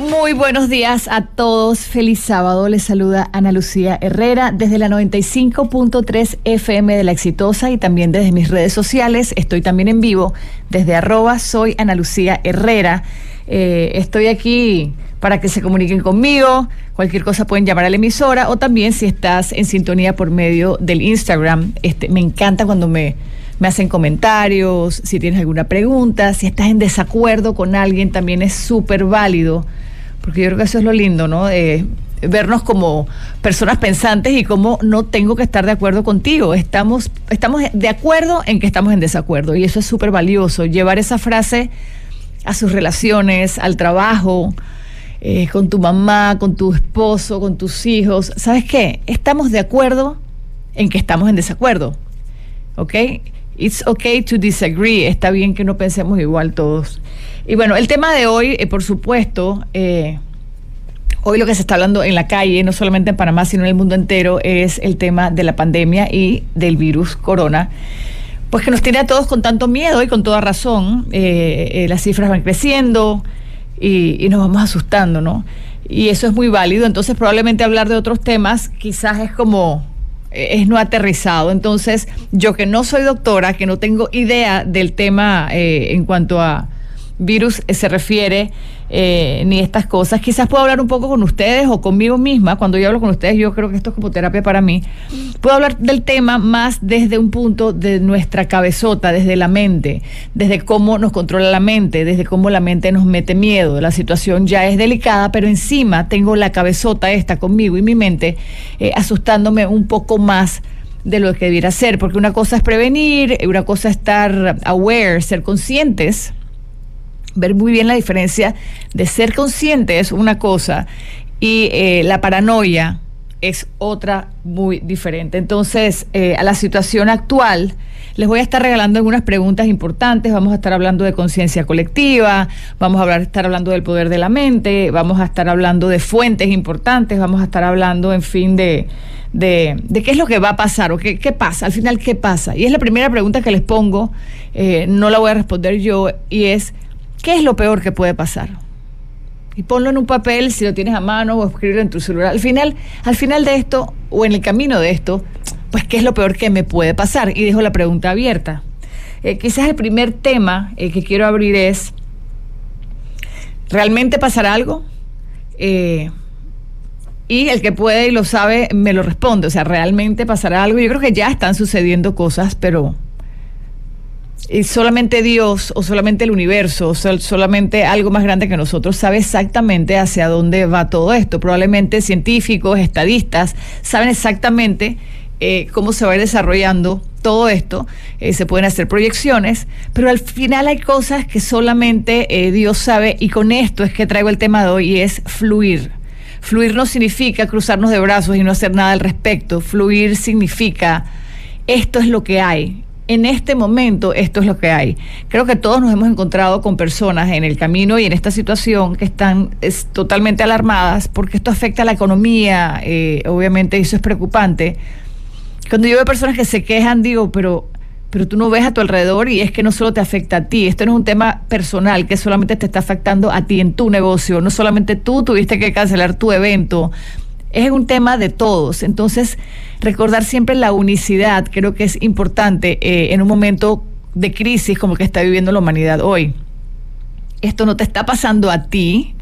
Muy buenos días a todos. Feliz sábado. Les saluda Ana Lucía Herrera desde la 95.3 FM de La Exitosa y también desde mis redes sociales. Estoy también en vivo desde arroba soy Ana Lucía Herrera. Eh, estoy aquí para que se comuniquen conmigo. Cualquier cosa pueden llamar a la emisora o también si estás en sintonía por medio del Instagram. Este, me encanta cuando me, me hacen comentarios, si tienes alguna pregunta, si estás en desacuerdo con alguien, también es súper válido, porque yo creo que eso es lo lindo, ¿no? vernos como personas pensantes y cómo no tengo que estar de acuerdo contigo. Estamos, estamos de acuerdo en que estamos en desacuerdo y eso es súper valioso. Llevar esa frase a sus relaciones, al trabajo, eh, con tu mamá, con tu esposo, con tus hijos. ¿Sabes qué? Estamos de acuerdo en que estamos en desacuerdo. ¿Ok? It's okay to disagree. Está bien que no pensemos igual todos. Y bueno, el tema de hoy, eh, por supuesto, eh, hoy lo que se está hablando en la calle, no solamente en Panamá, sino en el mundo entero, es el tema de la pandemia y del virus corona pues que nos tiene a todos con tanto miedo y con toda razón. Eh, eh, las cifras van creciendo y, nos vamos asustando, ¿no? Y eso es muy válido. Entonces, probablemente hablar de otros temas quizás es como es no aterrizado. Entonces, yo que no soy doctora, que no tengo idea del tema en cuanto a virus se refiere, eh, ni estas cosas. Quizás puedo hablar un poco con ustedes o conmigo misma. Cuando yo hablo con ustedes, yo creo que esto es como terapia para mí. Puedo hablar del tema más desde un punto de nuestra cabezota, desde la mente, desde cómo nos controla la mente, desde cómo la mente nos mete miedo. La situación ya es delicada, pero encima tengo la cabezota esta conmigo y mi mente eh, asustándome un poco más de lo que debiera ser, porque una cosa es prevenir, una cosa es estar aware, ser conscientes ver muy bien la diferencia de ser consciente es una cosa y eh, la paranoia es otra muy diferente. Entonces, eh, a la situación actual, les voy a estar regalando algunas preguntas importantes. Vamos a estar hablando de conciencia colectiva, vamos a estar hablando del poder de la mente, vamos a estar hablando de fuentes importantes, vamos a estar hablando, en fin, de, de, qué es lo que va a pasar o qué, qué, pasa, al final, qué pasa. Y es la primera pregunta que les pongo, eh, no la voy a responder yo, y es, ¿Qué es lo peor que puede pasar? Y ponlo en un papel si lo tienes a mano o escribirlo en tu celular. Al final, al final de esto o en el camino de esto, pues ¿qué es lo peor que me puede pasar? Y dejo la pregunta abierta. Eh, quizás el primer tema eh, que quiero abrir es, ¿realmente pasará algo? Eh, y el que puede y lo sabe me lo responde. O sea, ¿realmente pasará algo? Yo creo que ya están sucediendo cosas, pero solamente Dios o solamente el universo o solamente algo más grande que nosotros sabe exactamente hacia dónde va todo esto. Probablemente científicos, estadistas saben exactamente eh, cómo se va a ir desarrollando todo esto. Eh, se pueden hacer proyecciones, pero al final hay cosas que solamente eh, Dios sabe y con esto es que traigo el tema de hoy y es fluir. Fluir no significa cruzarnos de brazos y no hacer nada al respecto. Fluir significa esto es lo que hay en este momento esto es lo que hay. Creo que todos nos hemos encontrado con personas en el camino y en esta situación que están totalmente alarmadas porque esto afecta a la economía, eh, obviamente eso es preocupante. Cuando yo veo personas que se quejan, digo, pero pero tú no ves a tu alrededor y es que no solo te afecta a ti, esto no es un tema personal que solamente te está afectando a ti en tu negocio, no solamente tú tuviste que cancelar tu evento, es un tema de todos. Entonces, recordar siempre la unicidad creo que es importante eh, en un momento de crisis como que está viviendo la humanidad hoy. Esto no te está pasando a ti,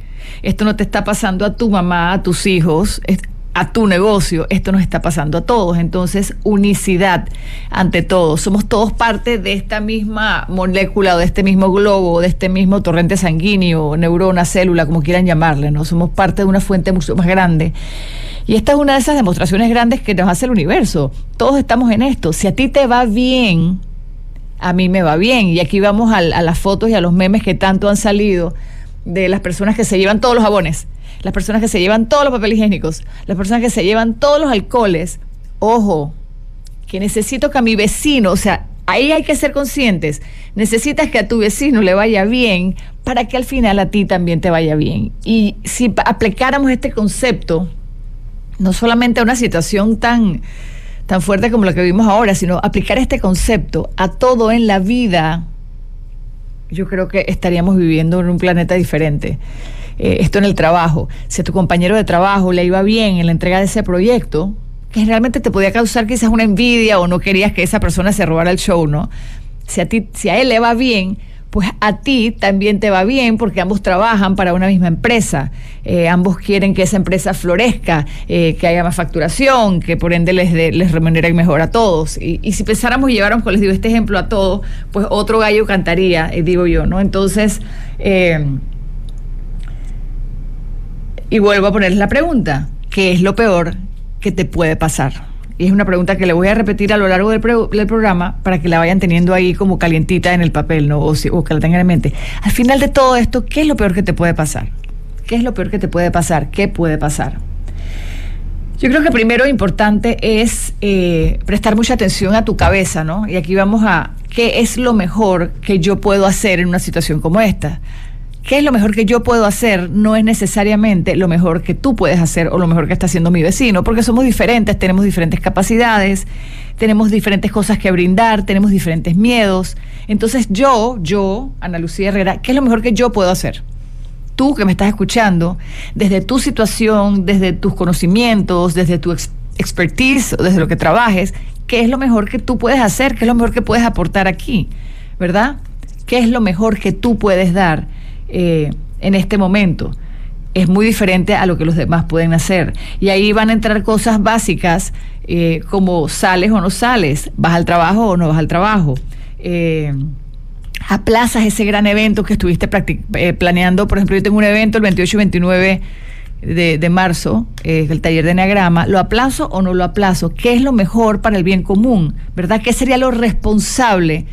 esto no te está pasando a tu mamá, a tus hijos, a tu negocio. Esto nos está pasando a todos. Entonces, unicidad ante todos. Somos todos parte de esta misma molécula, o de este mismo globo, de este mismo torrente sanguíneo, neurona, célula, como quieran llamarle, ¿no? Somos parte de una fuente mucho más grande. Y esta es una de esas demostraciones grandes que nos hace el universo. Todos estamos en esto. Si a ti te va bien, a mí me va bien. Y aquí vamos a, a las fotos y a los memes que tanto han salido de las personas que se llevan todos los jabones las personas que se llevan todos los papeles higiénicos, las personas que se llevan todos los alcoholes. Ojo, que necesito que a mi vecino, o sea, ahí hay que ser conscientes. Necesitas que a tu vecino le vaya bien para que al final a ti también te vaya bien. Y si aplicáramos este concepto, no solamente a una situación tan, tan fuerte como la que vivimos ahora, sino aplicar este concepto a todo en la vida, yo creo que estaríamos viviendo en un planeta diferente. Eh, esto en el trabajo. Si a tu compañero de trabajo le iba bien en la entrega de ese proyecto, que realmente te podía causar quizás una envidia o no querías que esa persona se robara el show, ¿no? Si a ti, si a él le va bien, pues a ti también te va bien porque ambos trabajan para una misma empresa, eh, ambos quieren que esa empresa florezca, eh, que haya más facturación, que por ende les, les remuneren mejor a todos. Y, si pensáramos y lleváramos, como les digo, este ejemplo a todos, pues otro gallo cantaría, eh, digo yo, ¿no? Entonces, y vuelvo a ponerles la pregunta, ¿qué es lo peor que te puede pasar? Y es una pregunta que le voy a repetir a lo largo del, programa para que la vayan teniendo ahí como calientita en el papel, ¿no? O, o que la tengan en mente. Al final de todo esto, ¿qué es lo peor que te puede pasar? ¿Qué es lo peor que te puede pasar? ¿Qué puede pasar? Yo creo que primero importante es eh, prestar mucha atención a tu cabeza, ¿no? Y aquí vamos a qué es lo mejor que yo puedo hacer en una situación como esta qué es lo mejor que yo puedo hacer no es necesariamente lo mejor que tú puedes hacer o lo mejor que está haciendo mi vecino, porque somos diferentes, tenemos diferentes capacidades, tenemos diferentes cosas que brindar, tenemos diferentes miedos. Entonces yo, yo, Ana Lucía Herrera, ¿qué es lo mejor que yo puedo hacer? Tú que me estás escuchando, desde tu situación, desde tus conocimientos, desde tu expertise o desde lo que trabajes, ¿qué es lo mejor que tú puedes hacer? ¿Qué es lo mejor que puedes aportar aquí? ¿Verdad? ¿Qué es lo mejor que tú puedes dar? Eh, en este momento. Es muy diferente a lo que los demás pueden hacer. Y ahí van a entrar cosas básicas eh, como sales o no sales, vas al trabajo o no vas al trabajo. Eh, aplazas ese gran evento que estuviste planeando. Por ejemplo, yo tengo un evento el 28 y 29 de, de marzo, el taller de Enneagrama. ¿Lo aplazo o no lo aplazo? ¿Qué es lo mejor para el bien común? ¿Verdad? ¿Qué sería lo responsable?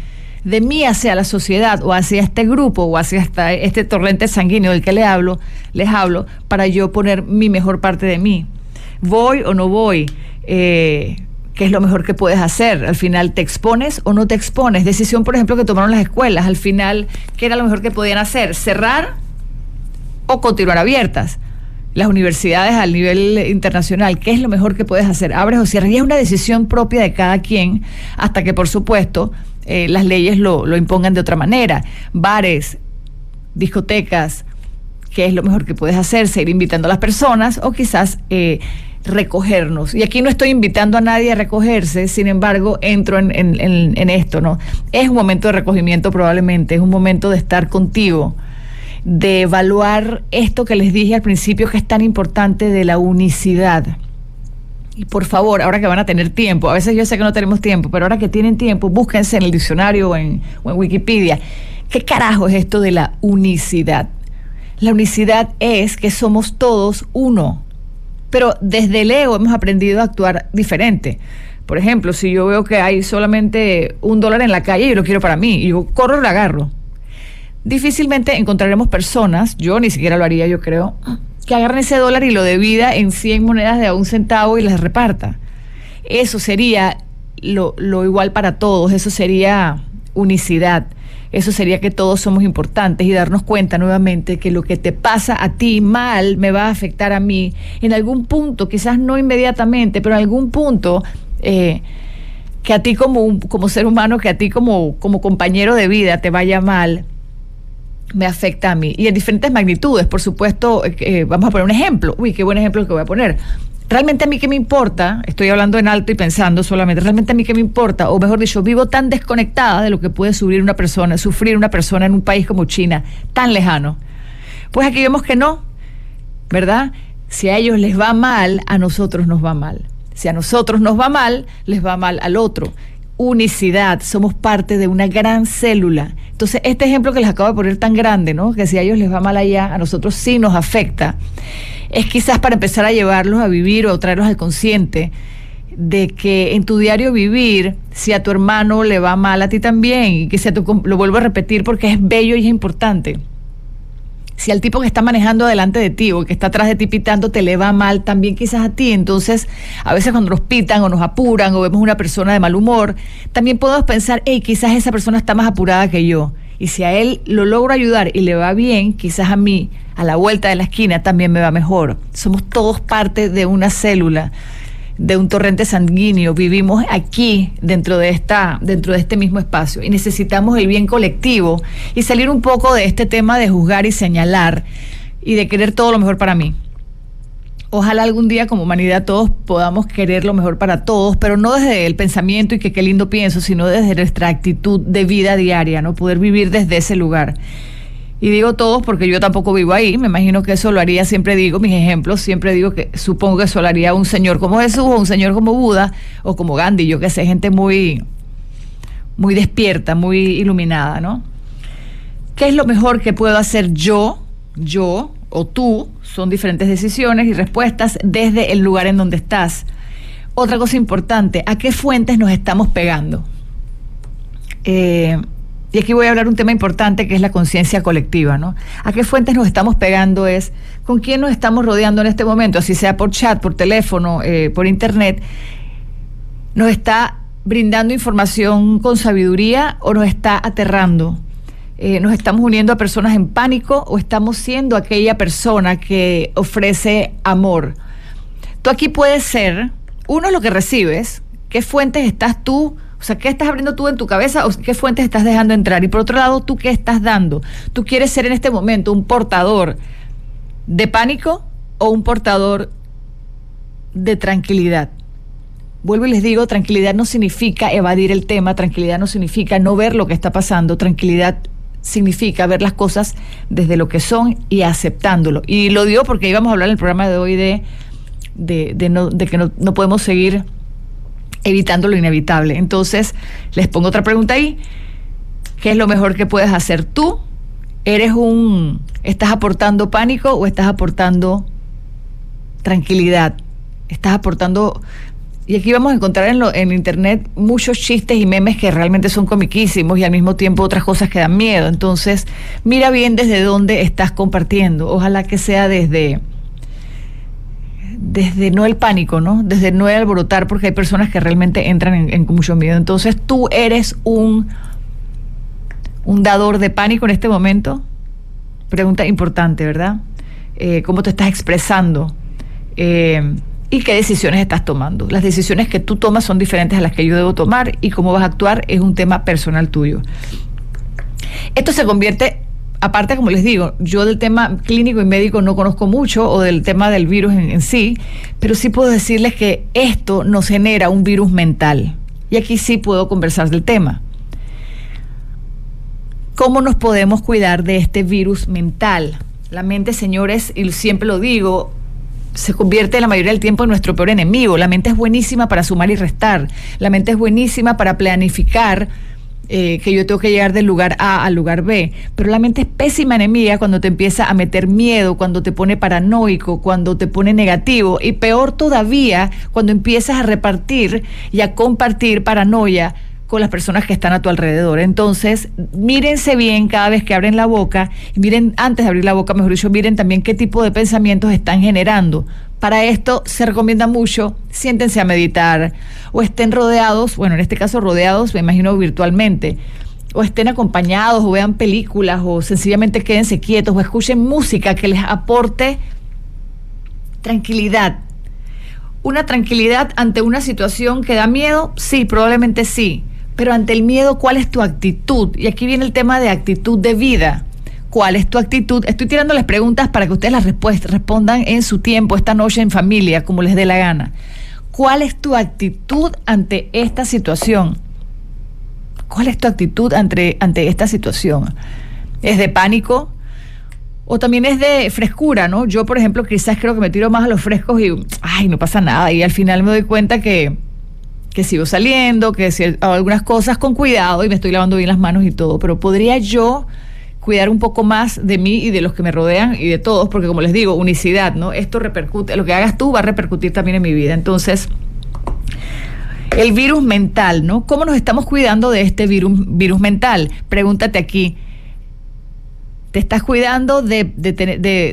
De mí hacia la sociedad o hacia este grupo o hacia este torrente sanguíneo del que le hablo, les hablo, para yo poner mi mejor parte de mí. ¿Voy o no voy? Eh, ¿Qué es lo mejor que puedes hacer? Al final, ¿te expones o no te expones? Decisión, por ejemplo, que tomaron las escuelas. Al final, ¿qué era lo mejor que podían hacer? ¿Cerrar o continuar abiertas? Las universidades al nivel internacional, ¿qué es lo mejor que puedes hacer? ¿Abres o cierras? Y es una decisión propia de cada quien, hasta que, por supuesto, eh, las leyes lo, lo impongan de otra manera. Bares, discotecas, ¿qué es lo mejor que puedes hacer? Seguir invitando a las personas o quizás eh, recogernos. Y aquí no estoy invitando a nadie a recogerse, sin embargo, entro en, en, esto, ¿no? Es un momento de recogimiento probablemente, es un momento de estar contigo, de evaluar esto que les dije al principio que es tan importante de la unicidad. Y por favor, ahora que van a tener tiempo, a veces yo sé que no tenemos tiempo, pero ahora que tienen tiempo, búsquense en el diccionario o en, Wikipedia. ¿Qué carajo es esto de la unicidad? La unicidad es que somos todos uno, pero desde el ego hemos aprendido a actuar diferente. Por ejemplo, si yo veo que hay solamente un dólar en la calle y lo quiero para mí, y yo corro y lo agarro. Difícilmente encontraremos personas, yo ni siquiera lo haría, yo creo, que agarren ese dólar y lo divida en 100 monedas de a un centavo y las reparta. Eso sería lo, igual para todos, eso sería unicidad. Eso sería que todos somos importantes y darnos cuenta nuevamente que lo que te pasa a ti mal me va a afectar a mí en algún punto, quizás no inmediatamente, pero en algún punto eh, que a ti como, como ser humano, que a ti como, como compañero de vida te vaya mal, me afecta a mí. Y en diferentes magnitudes, por supuesto, eh, eh, vamos a poner un ejemplo. Uy, qué buen ejemplo que voy a poner. Realmente a mí qué me importa, estoy hablando en alto y pensando solamente, realmente a mí qué me importa, o mejor dicho, vivo tan desconectada de lo que puede sufrir una persona, sufrir una persona en un país como China, tan lejano. Pues aquí vemos que no, ¿verdad? Si a ellos les va mal, a nosotros nos va mal. Si a nosotros nos va mal, les va mal al otro unicidad, somos parte de una gran célula. Entonces, este ejemplo que les acabo de poner tan grande, ¿no? Que si a ellos les va mal allá, a nosotros sí nos afecta, es quizás para empezar a llevarlos a vivir o traerlos al consciente de que en tu diario vivir, si a tu hermano le va mal, a ti también, y que sea tu, lo vuelvo a repetir porque es bello y es importante. Si al tipo que está manejando delante de ti o que está atrás de ti pitando te le va mal, también quizás a ti. Entonces, a veces cuando nos pitan o nos apuran o vemos una persona de mal humor, también podemos pensar, hey, quizás esa persona está más apurada que yo. Y si a él lo logro ayudar y le va bien, quizás a mí, a la vuelta de la esquina, también me va mejor. Somos todos parte de una célula de un torrente sanguíneo, vivimos aquí dentro de esta dentro de este mismo espacio y necesitamos el bien colectivo y salir un poco de este tema de juzgar y señalar y de querer todo lo mejor para mí. Ojalá algún día como humanidad todos podamos querer lo mejor para todos, pero no desde el pensamiento y que qué lindo pienso, sino desde nuestra actitud de vida diaria, no poder vivir desde ese lugar. Y digo todos porque yo tampoco vivo ahí, me imagino que eso lo haría, siempre digo mis ejemplos, siempre digo que supongo que eso lo haría un señor como Jesús o un señor como Buda o como Gandhi, yo que sé, gente muy, muy despierta, muy iluminada, ¿no? ¿Qué es lo mejor que puedo hacer yo, yo o tú? Son diferentes decisiones y respuestas desde el lugar en donde estás. Otra cosa importante, ¿a qué fuentes nos estamos pegando? Eh, y aquí voy a hablar un tema importante que es la conciencia colectiva, ¿no? ¿A qué fuentes nos estamos pegando? Es con quién nos estamos rodeando en este momento, así sea por chat, por teléfono, eh, por internet, nos está brindando información con sabiduría o nos está aterrando. Eh, nos estamos uniendo a personas en pánico o estamos siendo aquella persona que ofrece amor. Tú aquí puedes ser, uno lo que recibes, qué fuentes estás tú o sea, ¿qué estás abriendo tú en tu cabeza o qué fuentes estás dejando entrar? Y por otro lado, ¿tú qué estás dando? ¿Tú quieres ser en este momento un portador de pánico o un portador de tranquilidad? Vuelvo y les digo, tranquilidad no significa evadir el tema, tranquilidad no significa no ver lo que está pasando, tranquilidad significa ver las cosas desde lo que son y aceptándolo. Y lo digo porque íbamos a hablar en el programa de hoy de, de, de que no, no podemos seguir evitando lo inevitable. Entonces, les pongo otra pregunta ahí. ¿Qué es lo mejor que puedes hacer tú? ¿Eres un... ¿Estás aportando pánico o estás aportando tranquilidad? ¿Estás aportando... Y aquí vamos a encontrar en, lo, en internet muchos chistes y memes que realmente son comiquísimos y al mismo tiempo otras cosas que dan miedo. Entonces, mira bien desde dónde estás compartiendo. Ojalá que sea desde desde no el pánico, ¿no? Desde no el alborotar, porque hay personas que realmente entran en, mucho miedo. Entonces, tú eres un, un dador de pánico en este momento. Pregunta importante, ¿verdad? Eh, ¿Cómo te estás expresando? Eh, ¿Y qué decisiones estás tomando? Las decisiones que tú tomas son diferentes a las que yo debo tomar y cómo vas a actuar es un tema personal tuyo. Esto se convierte aparte, como les digo, yo del tema clínico y médico no conozco mucho o del tema del virus en, sí, pero sí puedo decirles que esto nos genera un virus mental. Y aquí sí puedo conversar del tema. ¿Cómo nos podemos cuidar de este virus mental? La mente, señores, y siempre lo digo, se convierte la mayoría del tiempo en nuestro peor enemigo. La mente es buenísima para sumar y restar. La mente es buenísima para planificar eh, que yo tengo que llegar del lugar A al lugar B. Pero la mente es pésima enemiga cuando te empieza a meter miedo, cuando te pone paranoico, cuando te pone negativo y peor todavía cuando empiezas a repartir y a compartir paranoia con las personas que están a tu alrededor. Entonces, mírense bien cada vez que abren la boca y miren, antes de abrir la boca, mejor dicho, miren también qué tipo de pensamientos están generando. Para esto se recomienda mucho, siéntense a meditar o estén rodeados, bueno, en este caso rodeados, me imagino virtualmente, o estén acompañados o vean películas o sencillamente quédense quietos o escuchen música que les aporte tranquilidad. Una tranquilidad ante una situación que da miedo, sí, probablemente sí pero ante el miedo, ¿cuál es tu actitud? Y aquí viene el tema de actitud de vida. ¿Cuál es tu actitud? Estoy tirándoles preguntas para que ustedes las respondan en su tiempo, esta noche en familia, como les dé la gana. ¿Cuál es tu actitud ante esta situación? ¿Cuál es tu actitud ante, ante esta situación? ¿Es de pánico? O también es de frescura, ¿no? Yo, por ejemplo, quizás creo que me tiro más a los frescos y, ay, no pasa nada. Y al final me doy cuenta que, que sigo saliendo, que hago algunas cosas con cuidado y me estoy lavando bien las manos y todo, pero podría yo cuidar un poco más de mí y de los que me rodean y de todos, porque como les digo, unicidad, ¿no? Esto repercute, lo que hagas tú va a repercutir también en mi vida. Entonces, el virus mental, ¿no? ¿Cómo nos estamos cuidando de este virus, virus mental? Pregúntate aquí, te estás cuidando de, de,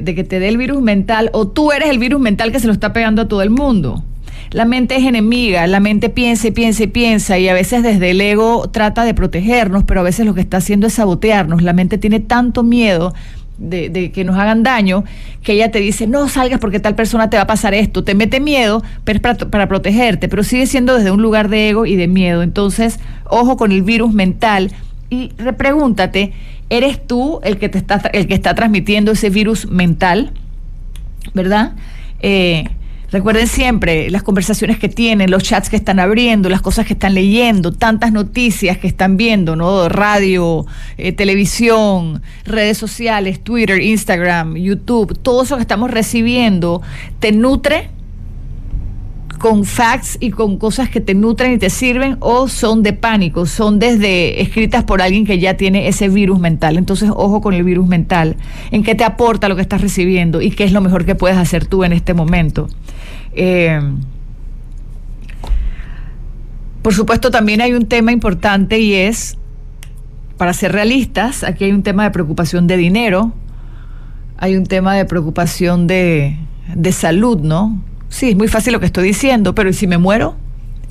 que te dé el virus mental o tú eres el virus mental que se lo está pegando a todo el mundo. La mente es enemiga, la mente piensa y piensa y piensa y a veces desde el ego trata de protegernos, pero a veces lo que está haciendo es sabotearnos. La mente tiene tanto miedo de, que nos hagan daño, que ella te dice, no salgas porque tal persona te va a pasar esto, te mete miedo, pero es para, protegerte, pero sigue siendo desde un lugar de ego y de miedo. Entonces, ojo con el virus mental y repregúntate, ¿eres tú el que, te está, el que está transmitiendo ese virus mental? ¿Verdad? Eh, recuerden siempre las conversaciones que tienen, los chats que están abriendo, las cosas que están leyendo, tantas noticias que están viendo, ¿no? Radio, eh, televisión, redes sociales, Twitter, Instagram, YouTube, todo eso que estamos recibiendo, ¿te nutre? con facts y con cosas que te nutren y te sirven o son de pánico, son desde escritas por alguien que ya tiene ese virus mental. Entonces, ojo con el virus mental, en qué te aporta lo que estás recibiendo y qué es lo mejor que puedes hacer tú en este momento. Eh, por supuesto, también hay un tema importante y es, para ser realistas, aquí hay un tema de preocupación de dinero, hay un tema de preocupación de, de salud, ¿no? Sí, es muy fácil lo que estoy diciendo, pero ¿y si me muero?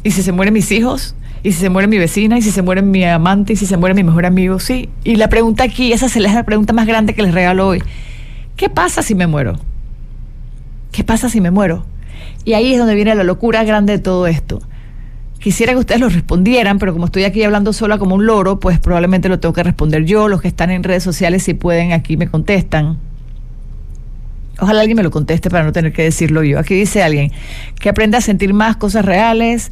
¿Y si se mueren mis hijos? ¿Y si se muere mi vecina? ¿Y si se muere mi amante? ¿Y si se muere mi mejor amigo? Sí. Y la pregunta aquí, esa es la pregunta más grande que les regalo hoy. ¿Qué pasa si me muero? ¿Qué pasa si me muero? Y ahí es donde viene la locura grande de todo esto. Quisiera que ustedes lo respondieran, pero como estoy aquí hablando sola como un loro, pues probablemente lo tengo que responder yo. Los que están en redes sociales, si pueden, aquí me contestan. Ojalá alguien me lo conteste para no tener que decirlo yo. Aquí dice alguien que aprenda a sentir más cosas reales,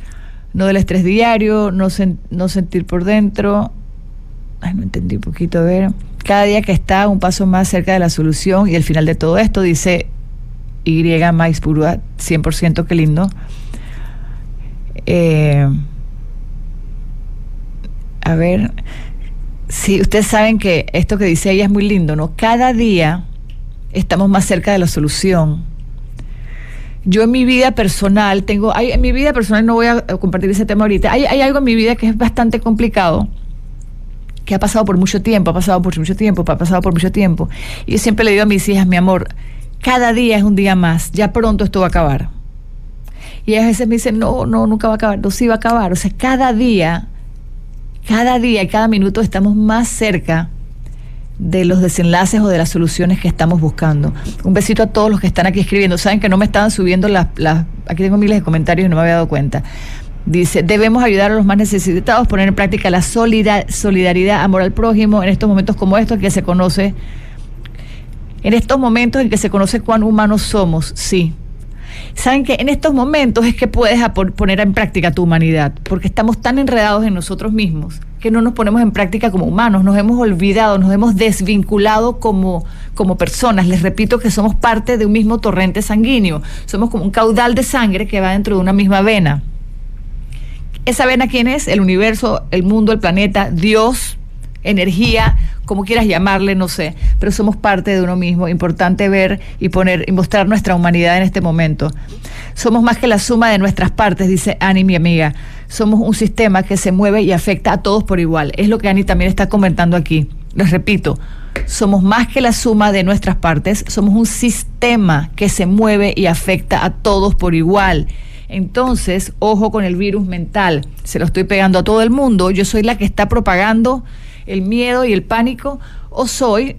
no del estrés diario, no, sentir por dentro. Ay, no entendí un poquito, a ver. Cada día que está un paso más cerca de la solución y el final de todo esto, dice Y Mais Purua, 100%, qué lindo. Eh, a ver, sí, ustedes saben que esto que dice ella es muy lindo, ¿no? Cada día estamos más cerca de la solución. Yo en mi vida personal tengo, hay, en mi vida personal no voy a compartir ese tema ahorita, hay, hay algo en mi vida que es bastante complicado, que ha pasado por mucho tiempo, ha pasado por mucho tiempo, ha pasado por mucho tiempo. Y yo siempre le digo a mis hijas, mi amor, cada día es un día más, ya pronto esto va a acabar. Y a veces me dicen, no, no, nunca va a acabar, no, sí va a acabar. O sea, cada día, cada día y cada minuto estamos más cerca de los desenlaces o de las soluciones que estamos buscando. Un besito a todos los que están aquí escribiendo. Saben que no me estaban subiendo las... aquí tengo miles de comentarios y no me había dado cuenta. Dice, debemos ayudar a los más necesitados, poner en práctica la solidaridad, amor al prójimo en estos momentos como estos que se conoce, en estos momentos en que se conoce cuán humanos somos, sí. Saben que en estos momentos es que puedes poner en práctica tu humanidad, porque estamos tan enredados en nosotros mismos que no nos ponemos en práctica como humanos, nos hemos olvidado, nos hemos desvinculado como, como personas. Les repito que somos parte de un mismo torrente sanguíneo, somos como un caudal de sangre que va dentro de una misma vena. ¿Esa vena quién es? El universo, el mundo, el planeta, Dios, energía, como quieras llamarle, no sé, pero somos parte de uno mismo. Importante ver y poner y mostrar nuestra humanidad en este momento. Somos más que la suma de nuestras partes, dice Ani, mi amiga. Somos un sistema que se mueve y afecta a todos por igual. Es lo que Ani también está comentando aquí. Les repito, somos más que la suma de nuestras partes, somos un sistema que se mueve y afecta a todos por igual. Entonces, ojo con el virus mental. Se lo estoy pegando a todo el mundo. Yo soy la que está propagando el miedo y el pánico o soy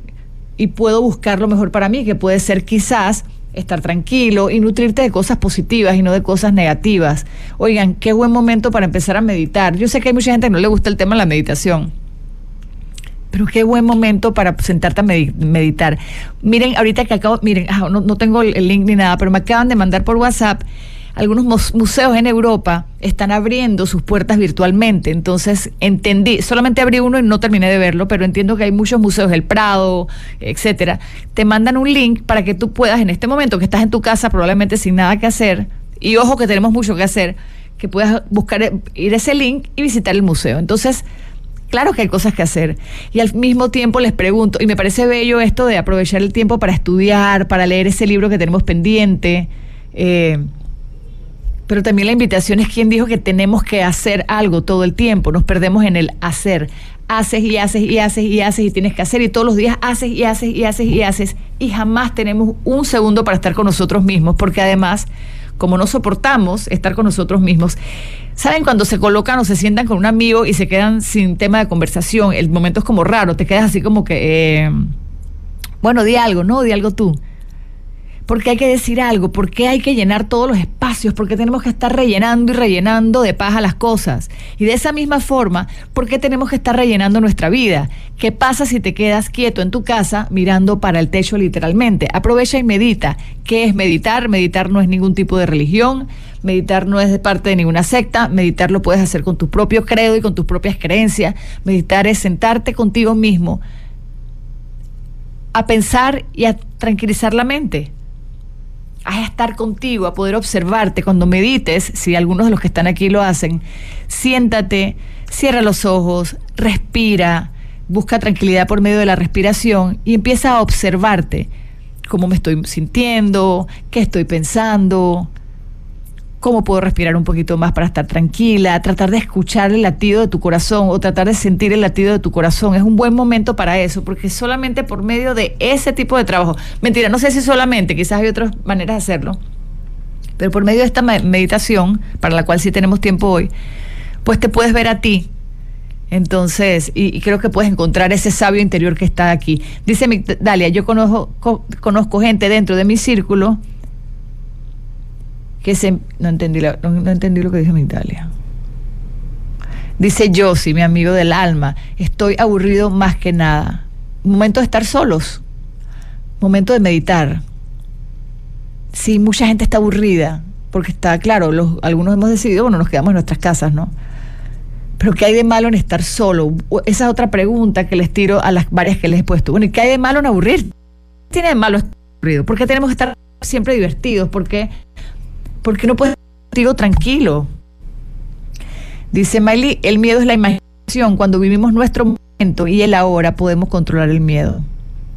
y puedo buscar lo mejor para mí, que puede ser quizás estar tranquilo y nutrirte de cosas positivas y no de cosas negativas. Oigan, qué buen momento para empezar a meditar. Yo sé que hay mucha gente que no le gusta el tema de la meditación. Pero qué buen momento para sentarte a meditar. Miren, ahorita que acabo, miren, ah, no, no tengo el link ni nada, pero me acaban de mandar por WhatsApp algunos museos en Europa están abriendo sus puertas virtualmente. Entonces entendí, solamente abrí uno y no terminé de verlo, pero entiendo que hay muchos museos, el Prado, etcétera. Te mandan un link para que tú puedas, en este momento que estás en tu casa, probablemente sin nada que hacer, y ojo que tenemos mucho que hacer, que puedas buscar, ir a ese link y visitar el museo. Entonces, claro que hay cosas que hacer. Y al mismo tiempo les pregunto, y me parece bello esto de aprovechar el tiempo para estudiar, para leer ese libro que tenemos pendiente. Eh, Pero también la invitación es quien dijo que tenemos que hacer algo todo el tiempo, nos perdemos en el hacer. Haces y haces y haces y haces y tienes que hacer. Y todos los días haces y haces y haces y haces. Y jamás tenemos un segundo para estar con nosotros mismos, porque además, como no soportamos estar con nosotros mismos, ¿saben cuando se colocan o se sientan con un amigo y se quedan sin tema de conversación? El momento es como raro, te quedas así como que, eh, bueno, di algo, no, di algo tú porque hay que decir algo, porque hay que llenar todos los espacios, porque tenemos que estar rellenando y rellenando de paja las cosas. Y de esa misma forma, ¿por qué tenemos que estar rellenando nuestra vida? ¿Qué pasa si te quedas quieto en tu casa mirando para el techo literalmente? Aprovecha y medita. ¿Qué es meditar? Meditar no es ningún tipo de religión, meditar no es de parte de ninguna secta, meditar lo puedes hacer con tu propio credo y con tus propias creencias. Meditar es sentarte contigo mismo a pensar y a tranquilizar la mente a estar contigo, a poder observarte. Cuando medites, si algunos de los que están aquí lo hacen, siéntate, cierra los ojos, respira, busca tranquilidad por medio de la respiración y empieza a observarte cómo me estoy sintiendo, qué estoy pensando, cómo puedo respirar un poquito más para estar tranquila, tratar de escuchar el latido de tu corazón o tratar de sentir el latido de tu corazón. Es un buen momento para eso, porque solamente por medio de ese tipo de trabajo, mentira, no sé si solamente, quizás hay otras maneras de hacerlo, pero por medio de esta meditación, para la cual sí tenemos tiempo hoy, pues te puedes ver a ti. Entonces, y, creo que puedes encontrar ese sabio interior que está aquí. Dice Dalia, yo conozco, conozco gente dentro de mi círculo No entendí, lo que dice Italia. Dice Josie, mi amigo del alma, estoy aburrido más que nada. Momento de estar solos. Momento de meditar. Sí, mucha gente está aburrida, porque está, claro, los, algunos hemos decidido, bueno, nos quedamos en nuestras casas, ¿no? Pero ¿qué hay de malo en estar solo? Esa es otra pregunta que les tiro a las varias que les he puesto. Bueno, ¿y qué hay de malo en aburrir? ¿Qué tiene de malo estar aburrido? ¿Por qué tenemos que estar siempre divertidos? ¿Por qué porque no puedes estar tranquilo. Dice Miley, el miedo es la imaginación. Cuando vivimos nuestro momento y el ahora podemos controlar el miedo.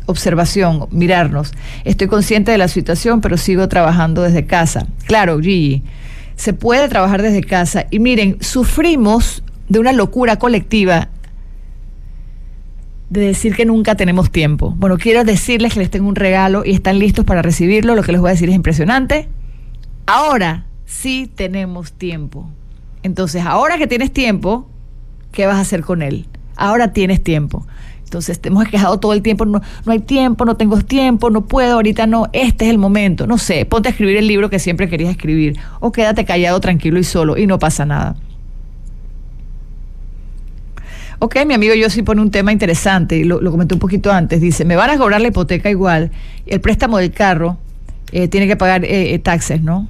Observación, mirarnos. Estoy consciente de la situación, pero sigo trabajando desde casa. Claro, Gigi, se puede trabajar desde casa. Y miren, sufrimos de una locura colectiva de decir que nunca tenemos tiempo. Bueno, quiero decirles que les tengo un regalo y están listos para recibirlo. Lo que les voy a decir es impresionante. Ahora sí tenemos tiempo. Entonces, ahora que tienes tiempo, ¿qué vas a hacer con él? Ahora tienes tiempo. Entonces, te hemos quejado todo el tiempo, no, no, hay tiempo, no tengo tiempo, no puedo, ahorita no, este es el momento. No sé, ponte a escribir el libro que siempre querías escribir o quédate callado, tranquilo y solo y no pasa nada. Ok, mi amigo yo sí pone un tema interesante lo, lo comenté un poquito antes. Dice, me van a cobrar la hipoteca igual, el préstamo del carro eh, tiene que pagar eh, eh, taxes, ¿no?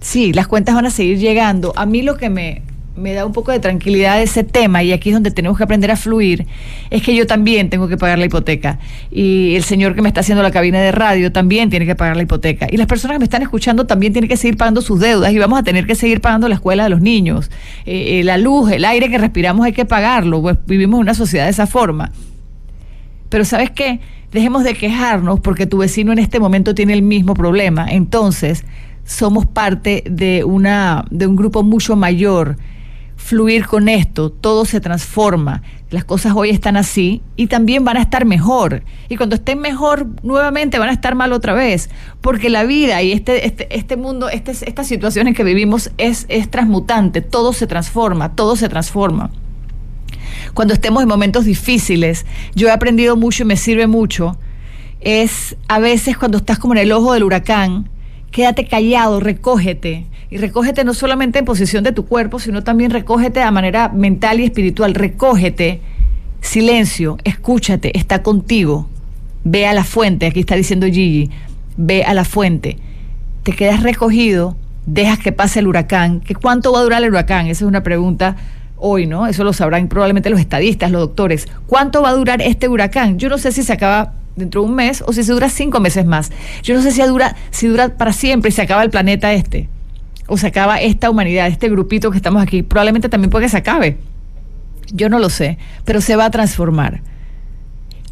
Sí, las cuentas van a seguir llegando. A mí lo que me, me da un poco de tranquilidad de ese tema, y aquí es donde tenemos que aprender a fluir, es que yo también tengo que pagar la hipoteca. Y el señor que me está haciendo la cabina de radio también tiene que pagar la hipoteca. Y las personas que me están escuchando también tienen que seguir pagando sus deudas y vamos a tener que seguir pagando la escuela de los niños. la luz, el aire que respiramos hay que pagarlo, pues vivimos en una sociedad de esa forma. Pero ¿sabes qué? Dejemos de quejarnos porque tu vecino en este momento tiene el mismo problema. Entonces, somos parte de, una, de un grupo mucho mayor. Fluir con esto, todo se transforma. Las cosas hoy están así y también van a estar mejor. Y cuando estén mejor, nuevamente van a estar mal otra vez. Porque la vida y este, este, este mundo, este, esta situación en que vivimos es, es transmutante. Todo se transforma, todo se transforma cuando estemos en momentos difíciles, yo he aprendido mucho y me sirve mucho, es a veces cuando estás como en el ojo del huracán, quédate callado, recógete. Y recógete no solamente en posición de tu cuerpo, sino también recógete de manera mental y espiritual. Recógete, silencio, escúchate, está contigo. Ve a la fuente, aquí está diciendo Gigi, ve a la fuente. Te quedas recogido, dejas que pase el huracán. ¿Qué ¿Cuánto va a durar el huracán? Esa es una pregunta hoy, ¿no? Eso lo sabrán probablemente los estadistas, los doctores. ¿Cuánto va a durar este huracán? Yo no sé si se acaba dentro de un mes o si se dura cinco meses más. Yo no sé si dura, si dura para siempre y se acaba el planeta este. O se acaba esta humanidad, este grupito que estamos aquí. Probablemente también puede que se acabe. Yo no lo sé, pero se va a transformar.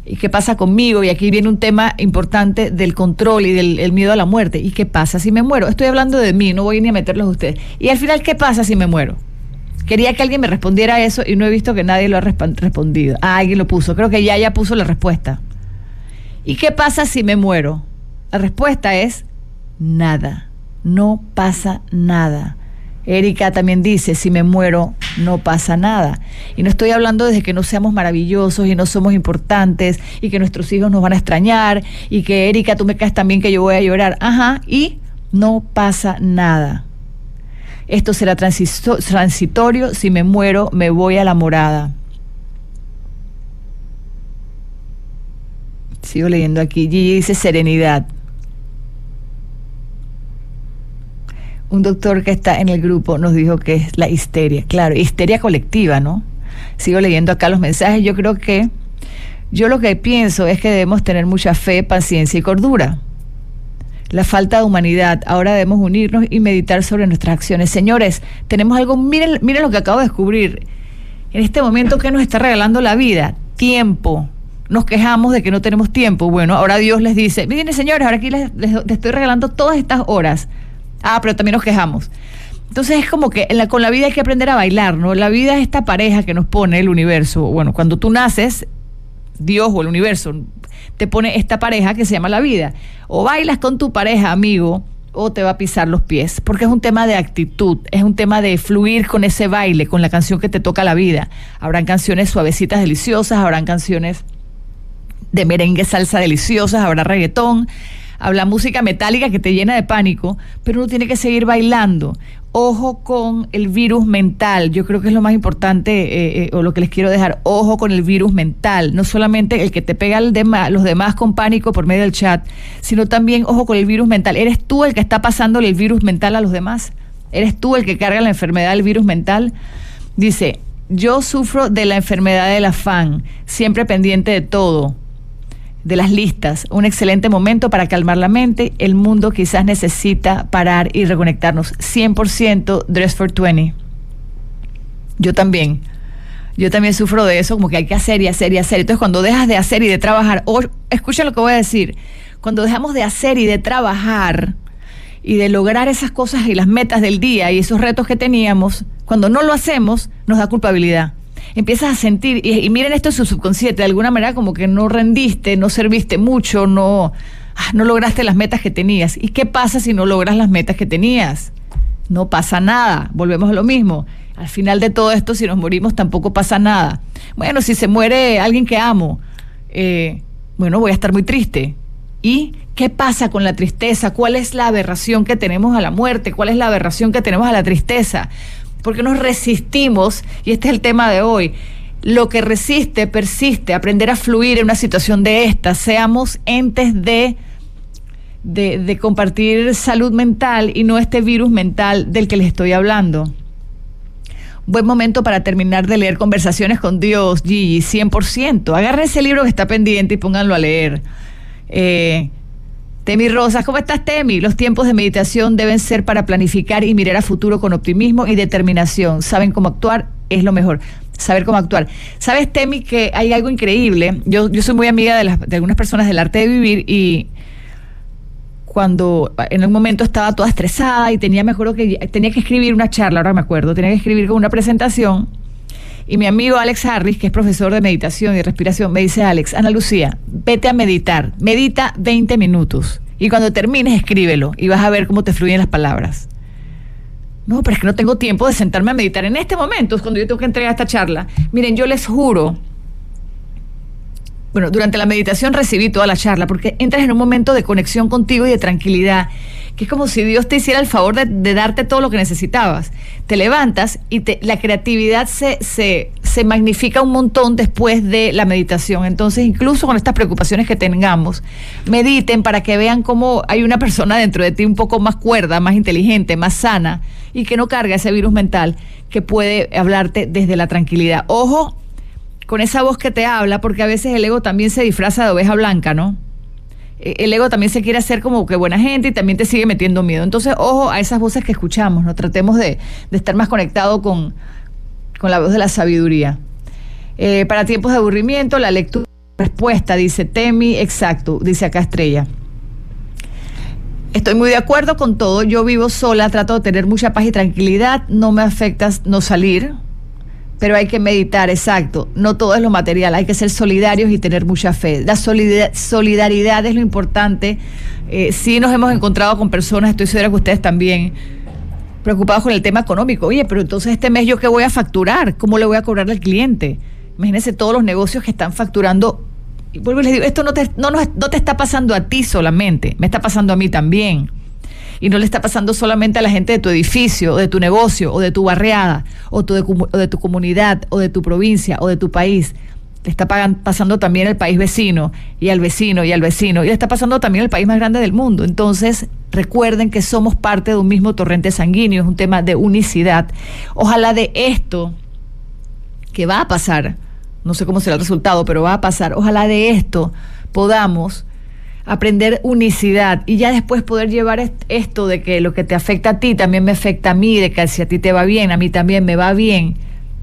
¿Y qué pasa conmigo? Y aquí viene un tema importante del control y del miedo a la muerte. ¿Y qué pasa si me muero? Estoy hablando de mí, no voy ni a meterlos a ustedes. Y al final, ¿qué pasa si me muero? Quería que alguien me respondiera eso y no he visto que nadie lo ha respondido. Ah, alguien lo puso. Creo que ya ya puso la respuesta. ¿Y qué pasa si me muero? La respuesta es nada. No pasa nada. Erika también dice, si me muero, no pasa nada. Y no estoy hablando de que no seamos maravillosos y no somos importantes y que nuestros hijos nos van a extrañar y que Erika, tú me caes también que yo voy a llorar. Ajá, y no pasa nada. Esto será transitorio, si me muero, me voy a la morada. Sigo leyendo aquí. Gigi dice serenidad. un doctor que está en el grupo nos dijo que es la histeria. Claro, histeria colectiva, ¿no? Sigo leyendo acá los mensajes. Yo creo que, yo lo que pienso es que debemos tener mucha fe, paciencia y cordura. La falta de humanidad. Ahora debemos unirnos y meditar sobre nuestras acciones. Señores, tenemos algo, miren, miren lo que acabo de descubrir. En este momento que nos está regalando la vida, tiempo. Nos quejamos de que no tenemos tiempo. Bueno, ahora Dios les dice, miren señores, ahora aquí les estoy regalando todas estas horas Ah, pero también nos quejamos. Entonces es como que con la vida hay que aprender a bailar, ¿no? La vida es esta pareja que nos pone el universo. Bueno, cuando tú naces, Dios o el universo te pone esta pareja que se llama la vida. O bailas con tu pareja, amigo, o te va a pisar los pies, porque es un tema de actitud, es un tema de fluir con ese baile, con la canción que te toca la vida. Habrán canciones suavecitas, deliciosas, habrán canciones de merengue, salsa deliciosas, habrá reggaetón, habla música metálica que te llena de pánico, pero uno tiene que seguir bailando. Ojo con el virus mental, yo creo que es lo más importante eh, eh, o lo que les quiero dejar, ojo con el virus mental, no solamente el que te pega al los demás con pánico por medio del chat, sino también ojo con el virus mental. ¿Eres tú el que está pasándole el virus mental a los demás? ¿Eres tú el que carga la enfermedad del virus mental? Dice, yo sufro de la enfermedad del afán, siempre pendiente de todo de las listas, un excelente momento para calmar la mente. El mundo quizás necesita parar y reconectarnos. 100% Dress for 20. Yo también. Yo también sufro de eso, como que hay que hacer y hacer y hacer. Entonces, cuando dejas de hacer y de trabajar, o escuchen lo que voy a decir, cuando dejamos de hacer y de trabajar y de lograr esas cosas y las metas del día y esos retos que teníamos, cuando no lo hacemos, nos da culpabilidad empiezas a sentir, y, miren esto en su subconsciente, de alguna manera como que no rendiste, no serviste mucho, no, ah, no lograste las metas que tenías. ¿Y qué pasa si no logras las metas que tenías? No pasa nada, volvemos a lo mismo. Al final de todo esto, si nos morimos, tampoco pasa nada. Bueno, si se muere alguien que amo, eh, bueno, voy a estar muy triste. ¿Y qué pasa con la tristeza? ¿Cuál es la aberración que tenemos a la muerte? ¿Cuál es la aberración que tenemos a la tristeza? Porque nos resistimos, y este es el tema de hoy, lo que resiste, persiste, aprender a fluir en una situación de esta, seamos entes de, de, compartir salud mental y no este virus mental del que les estoy hablando. Buen momento para terminar de leer Conversaciones con Dios, Gigi, 100%. Agarren ese libro que está pendiente y pónganlo a leer. Eh, Temi Rosas, ¿cómo estás, Temi? Los tiempos de meditación deben ser para planificar y mirar a futuro con optimismo y determinación. Saben cómo actuar, es lo mejor. Saber cómo actuar. Sabes, Temi, que hay algo increíble. Yo, yo soy muy amiga de, las, algunas personas del arte de vivir y cuando en un momento estaba toda estresada y tenía, me acuerdo que tenía que escribir una charla, ahora me acuerdo, tenía que escribir con una presentación y mi amigo Alex Harris, que es profesor de meditación y respiración, me dice, Alex, Ana Lucía, vete a meditar, medita 20 minutos y cuando termines escríbelo y vas a ver cómo te fluyen las palabras. No, pero es que no tengo tiempo de sentarme a meditar en este momento, es cuando yo tengo que entregar esta charla. Miren, yo les juro, bueno, durante la meditación recibí toda la charla, porque entras en un momento de conexión contigo y de tranquilidad que es como si Dios te hiciera el favor de, darte todo lo que necesitabas. Te levantas y te, la creatividad se, se, se magnifica un montón después de la meditación. Entonces, incluso con estas preocupaciones que tengamos, mediten para que vean cómo hay una persona dentro de ti un poco más cuerda, más inteligente, más sana y que no carga ese virus mental que puede hablarte desde la tranquilidad. Ojo con esa voz que te habla, porque a veces el ego también se disfraza de oveja blanca, ¿no? Eh, el ego también se quiere hacer como que buena gente y también te sigue metiendo miedo. Entonces, ojo a esas voces que escuchamos, ¿no? Tratemos de, estar más conectados con, la voz de la sabiduría. Eh, para tiempos de aburrimiento, la lectura respuesta, dice Temi, exacto, dice acá Estrella. Estoy muy de acuerdo con todo. Yo vivo sola, trato de tener mucha paz y tranquilidad. No me afecta no salir, pero hay que meditar, exacto. No todo es lo material, hay que ser solidarios y tener mucha fe. La solidaridad es lo importante. Eh, sí nos hemos encontrado con personas, estoy segura que ustedes también, preocupados con el tema económico. Oye, pero entonces este mes yo qué voy a facturar, cómo le voy a cobrar al cliente. Imagínense todos los negocios que están facturando y vuelvo y les digo, esto no te, no, no, te está pasando a ti solamente, me está pasando a mí también. Y no le está pasando solamente a la gente de tu edificio, o de tu negocio, o de tu barriada, o, de, tu comunidad, o de tu provincia, o de tu país. Le está pasando también al país vecino, y al vecino, y al vecino. Y le está pasando también al país más grande del mundo. Entonces, recuerden que somos parte de un mismo torrente sanguíneo, es un tema de unicidad. Ojalá de esto que va a pasar, no sé cómo será el resultado, pero va a pasar. Ojalá de esto podamos aprender unicidad y ya después poder llevar esto de que lo que te afecta a ti también me afecta a mí, de que si a ti te va bien, a mí también me va bien.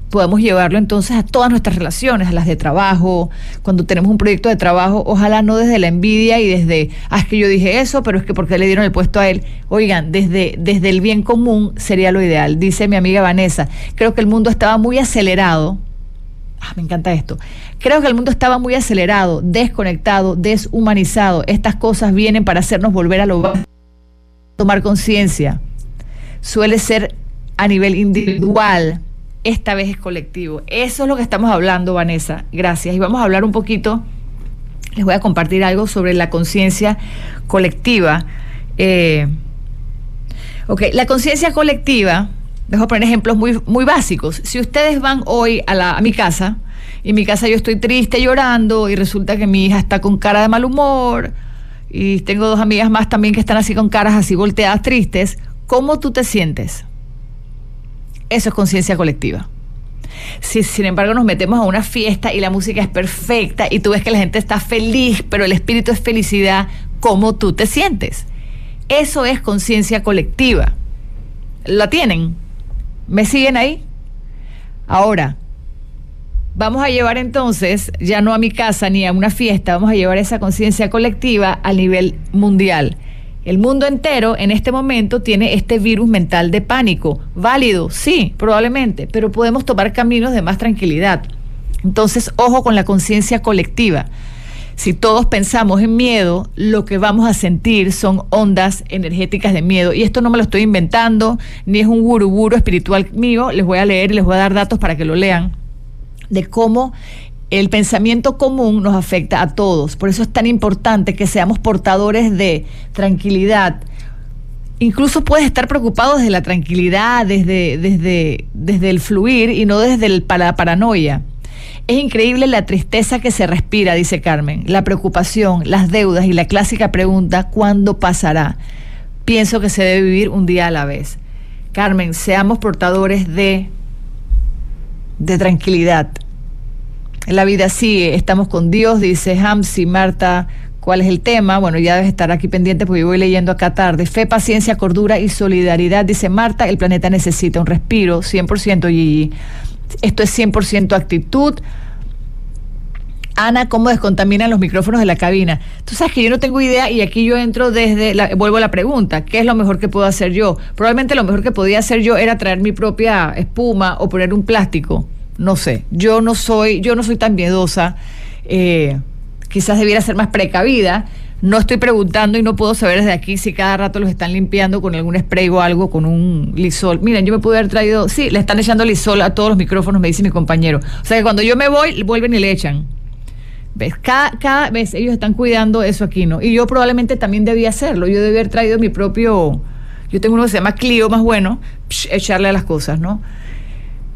Podemos llevarlo entonces a todas nuestras relaciones, a las de trabajo, cuando tenemos un proyecto de trabajo, ojalá no desde la envidia y desde, ah, es que yo dije eso, pero es que porque le dieron el puesto a él. Oigan, desde, desde el bien común sería lo ideal. Dice mi amiga Vanessa, creo que el mundo estaba muy acelerado Ah, me encanta esto. Creo que el mundo estaba muy acelerado, desconectado, deshumanizado. Estas cosas vienen para hacernos volver a lo tomar conciencia. Suele ser a nivel individual, esta vez es colectivo. Eso es lo que estamos hablando, Vanessa. Gracias. Y vamos a hablar un poquito, les voy a compartir algo sobre la conciencia colectiva. Eh, ok, la conciencia colectiva Dejo poner ejemplos muy, muy básicos. Si ustedes van hoy a, a mi casa, y en mi casa yo estoy triste llorando, y resulta que mi hija está con cara de mal humor, y tengo dos amigas más también que están así con caras así volteadas tristes, ¿cómo tú te sientes? Eso es conciencia colectiva. Si sin embargo nos metemos a una fiesta y la música es perfecta y tú ves que la gente está feliz, pero el espíritu es felicidad, ¿cómo tú te sientes? Eso es conciencia colectiva. ¿La tienen? ¿Me siguen ahí? Ahora, vamos a llevar entonces, ya no a mi casa ni a una fiesta, vamos a llevar esa conciencia colectiva a nivel mundial. El mundo entero en este momento tiene este virus mental de pánico. Válido, sí, probablemente, pero podemos tomar caminos de más tranquilidad. Entonces, ojo con la conciencia colectiva si todos pensamos en miedo, lo que vamos a sentir son ondas energéticas de miedo. Y esto no me lo estoy inventando, ni es un guruburo espiritual mío. Les voy a leer y les voy a dar datos para que lo lean de cómo el pensamiento común nos afecta a todos. Por eso es tan importante que seamos portadores de tranquilidad. Incluso puedes estar preocupado desde la tranquilidad, desde, desde, desde el fluir y no desde el, la paranoia. Es increíble la tristeza que se respira, dice Carmen, la preocupación, las deudas y la clásica pregunta, ¿cuándo pasará? Pienso que se debe vivir un día a la vez. Carmen, seamos portadores de, de tranquilidad. La vida sigue, estamos con Dios, dice Hamsi, Marta, ¿cuál es el tema? Bueno, ya debes estar aquí pendiente porque yo voy leyendo acá tarde. Fe, paciencia, cordura y solidaridad, dice Marta, el planeta necesita un respiro, 100% Gigi. Esto es 100% actitud. Ana, ¿cómo descontaminan los micrófonos de la cabina? Tú sabes que yo no tengo idea y aquí yo entro desde, vuelvo a la pregunta, ¿qué es lo mejor que puedo hacer yo? Probablemente lo mejor que podía hacer yo era traer mi propia espuma o poner un plástico, no sé, yo no soy, yo no soy tan miedosa, eh, quizás debiera ser más precavida, no estoy preguntando y no puedo saber desde aquí si cada rato los están limpiando con algún spray o algo, con un lisol. Miren, yo me pude haber traído, sí, le están echando lisol a todos los micrófonos, me dice mi compañero. O sea que cuando yo me voy, vuelven y le echan. ¿Ves? Cada, cada vez ellos están cuidando eso aquí, ¿no? Y yo probablemente también debía hacerlo. Yo debía haber traído mi propio. Yo tengo uno que se llama Clio más bueno, echarle a las cosas, ¿no?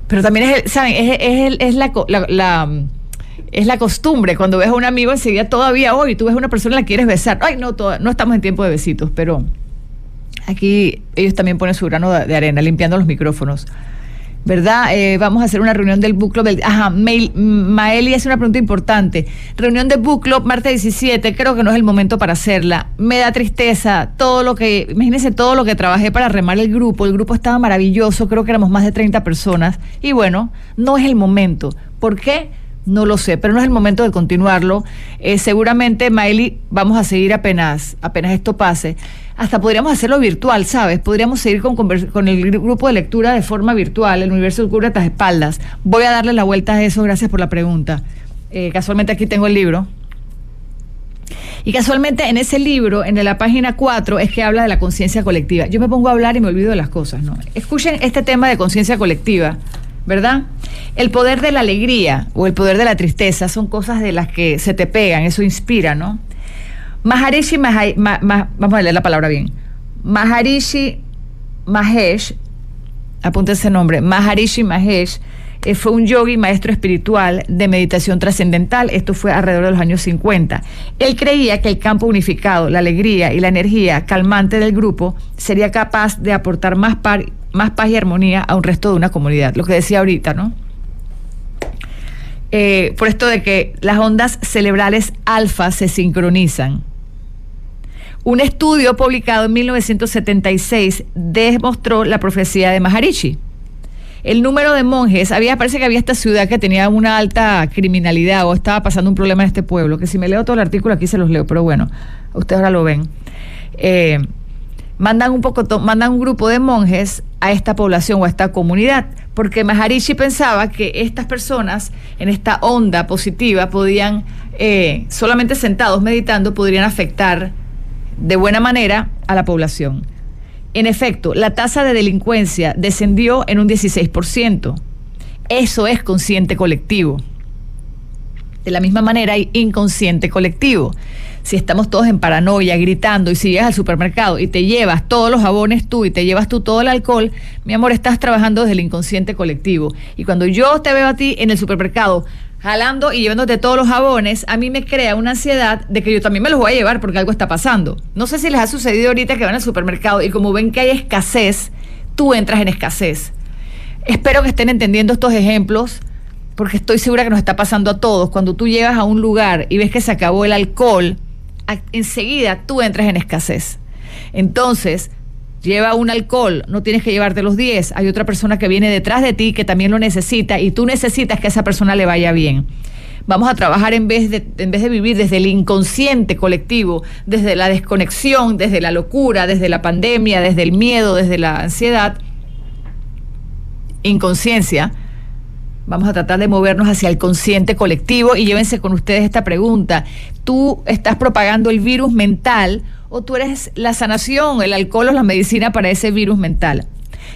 Pero también es, ¿saben? Es, es, es la, la es la costumbre. Cuando ves a un amigo enseguida, todavía hoy, tú ves a una persona y la quieres besar. Ay, no, no estamos en tiempo de besitos, pero aquí ellos también ponen su grano de, arena, limpiando los micrófonos. ¿Verdad? Eh, vamos a hacer una reunión del Book Club. ajá, Maeli hace una pregunta importante. Reunión del Book Club, martes 17, creo que no es el momento para hacerla. Me da tristeza todo lo que, imagínense todo lo que trabajé para remar el grupo. El grupo estaba maravilloso, creo que éramos más de 30 personas. Y bueno, no es el momento. ¿Por qué? No lo sé, pero no es el momento de continuarlo. Eh, seguramente, Miley, vamos a seguir apenas, apenas esto pase. Hasta podríamos hacerlo virtual, ¿sabes? Podríamos seguir con, con el grupo de lectura de forma virtual. El universo cubre a espaldas. Voy a darle la vuelta a eso. Gracias por la pregunta. Eh, casualmente aquí tengo el libro. Y casualmente en ese libro, en la página 4, es que habla de la conciencia colectiva. Yo me pongo a hablar y me olvido de las cosas, ¿no? Escuchen este tema de conciencia colectiva. ¿Verdad? El poder de la alegría o el poder de la tristeza son cosas de las que se te pegan, eso inspira, ¿no? Maharishi, vamos a leer la palabra bien. Maharishi Mahesh, apunta ese nombre, Maharishi Mahesh, eh, fue un yogi maestro espiritual de meditación trascendental. Esto fue alrededor de los años 50. Él creía que el campo unificado, la alegría y la energía calmante del grupo sería capaz de aportar más par más paz y armonía a un resto de una comunidad, lo que decía ahorita, ¿no? Eh, por esto de que las ondas cerebrales alfa se sincronizan. Un estudio publicado en 1976 demostró la profecía de Maharishi. El número de monjes, había, parece que había esta ciudad que tenía una alta criminalidad o estaba pasando un problema en este pueblo, que si me leo todo el artículo aquí se los leo, pero bueno, ustedes ahora lo ven. Eh, mandan un poco, mandan un grupo de monjes a esta población o a esta comunidad, porque Maharishi pensaba que estas personas en esta onda positiva podían, eh, solamente sentados meditando, podrían afectar de buena manera a la población. En efecto, la tasa de delincuencia descendió en un 16%. Eso es consciente colectivo. De la misma manera hay inconsciente colectivo si estamos todos en paranoia, gritando, y si llegas al supermercado y te llevas todos los jabones tú y te llevas tú todo el alcohol, mi amor, estás trabajando desde el inconsciente colectivo. Y cuando yo te veo a ti en el supermercado jalando y llevándote todos los jabones, a mí me crea una ansiedad de que yo también me los voy a llevar porque algo está pasando. No sé si les ha sucedido ahorita que van al supermercado y como ven que hay escasez, tú entras en escasez. Espero que estén entendiendo estos ejemplos porque estoy segura que nos está pasando a todos. Cuando tú llegas a un lugar y ves que se acabó el alcohol, enseguida tú entras en escasez. Entonces, lleva un alcohol, no tienes que llevarte los 10, hay otra persona que viene detrás de ti que también lo necesita y tú necesitas que a esa persona le vaya bien. Vamos a trabajar en vez de, en vez de vivir desde el inconsciente colectivo, desde la desconexión, desde la locura, desde la pandemia, desde el miedo, desde la ansiedad, inconsciencia, Vamos a tratar de movernos hacia el consciente colectivo y llévense con ustedes esta pregunta. ¿Tú estás propagando el virus mental o tú eres la sanación, el alcohol o la medicina para ese virus mental?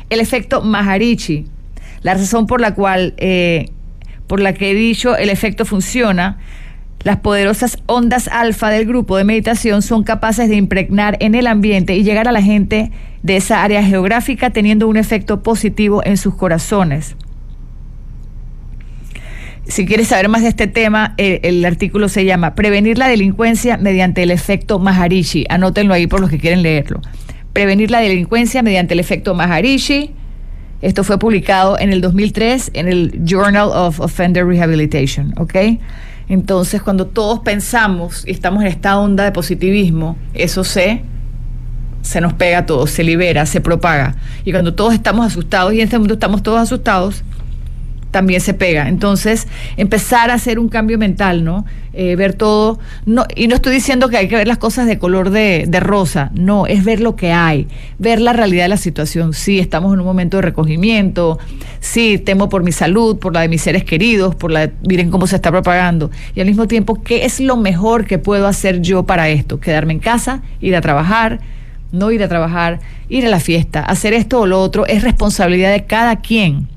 El efecto Maharishi, la razón por la cual, eh, por la que he dicho el efecto funciona, las poderosas ondas alfa del grupo de meditación son capaces de impregnar en el ambiente y llegar a la gente de esa área geográfica teniendo un efecto positivo en sus corazones. Si quieres saber más de este tema, el, artículo se llama Prevenir la delincuencia mediante el efecto Maharishi. Anótenlo ahí por los que quieren leerlo. Prevenir la delincuencia mediante el efecto Maharishi. Esto fue publicado en el 2003 en el Journal of Offender Rehabilitation, ¿ok? Entonces, cuando todos pensamos y estamos en esta onda de positivismo, eso se, se nos pega todo, se libera, se propaga. Y cuando todos estamos asustados, y en este mundo estamos todos asustados, también se pega. Entonces, empezar a hacer un cambio mental, ¿no? Eh, ver todo, no, y no estoy diciendo que hay que ver las cosas de color de, rosa, no, es ver lo que hay, ver la realidad de la situación. Sí, estamos en un momento de recogimiento, sí, temo por mi salud, por la de mis seres queridos, por la miren cómo se está propagando, y al mismo tiempo, ¿qué es lo mejor que puedo hacer yo para esto? Quedarme en casa, ir a trabajar, no ir a trabajar, ir a la fiesta, hacer esto o lo otro, es responsabilidad de cada quien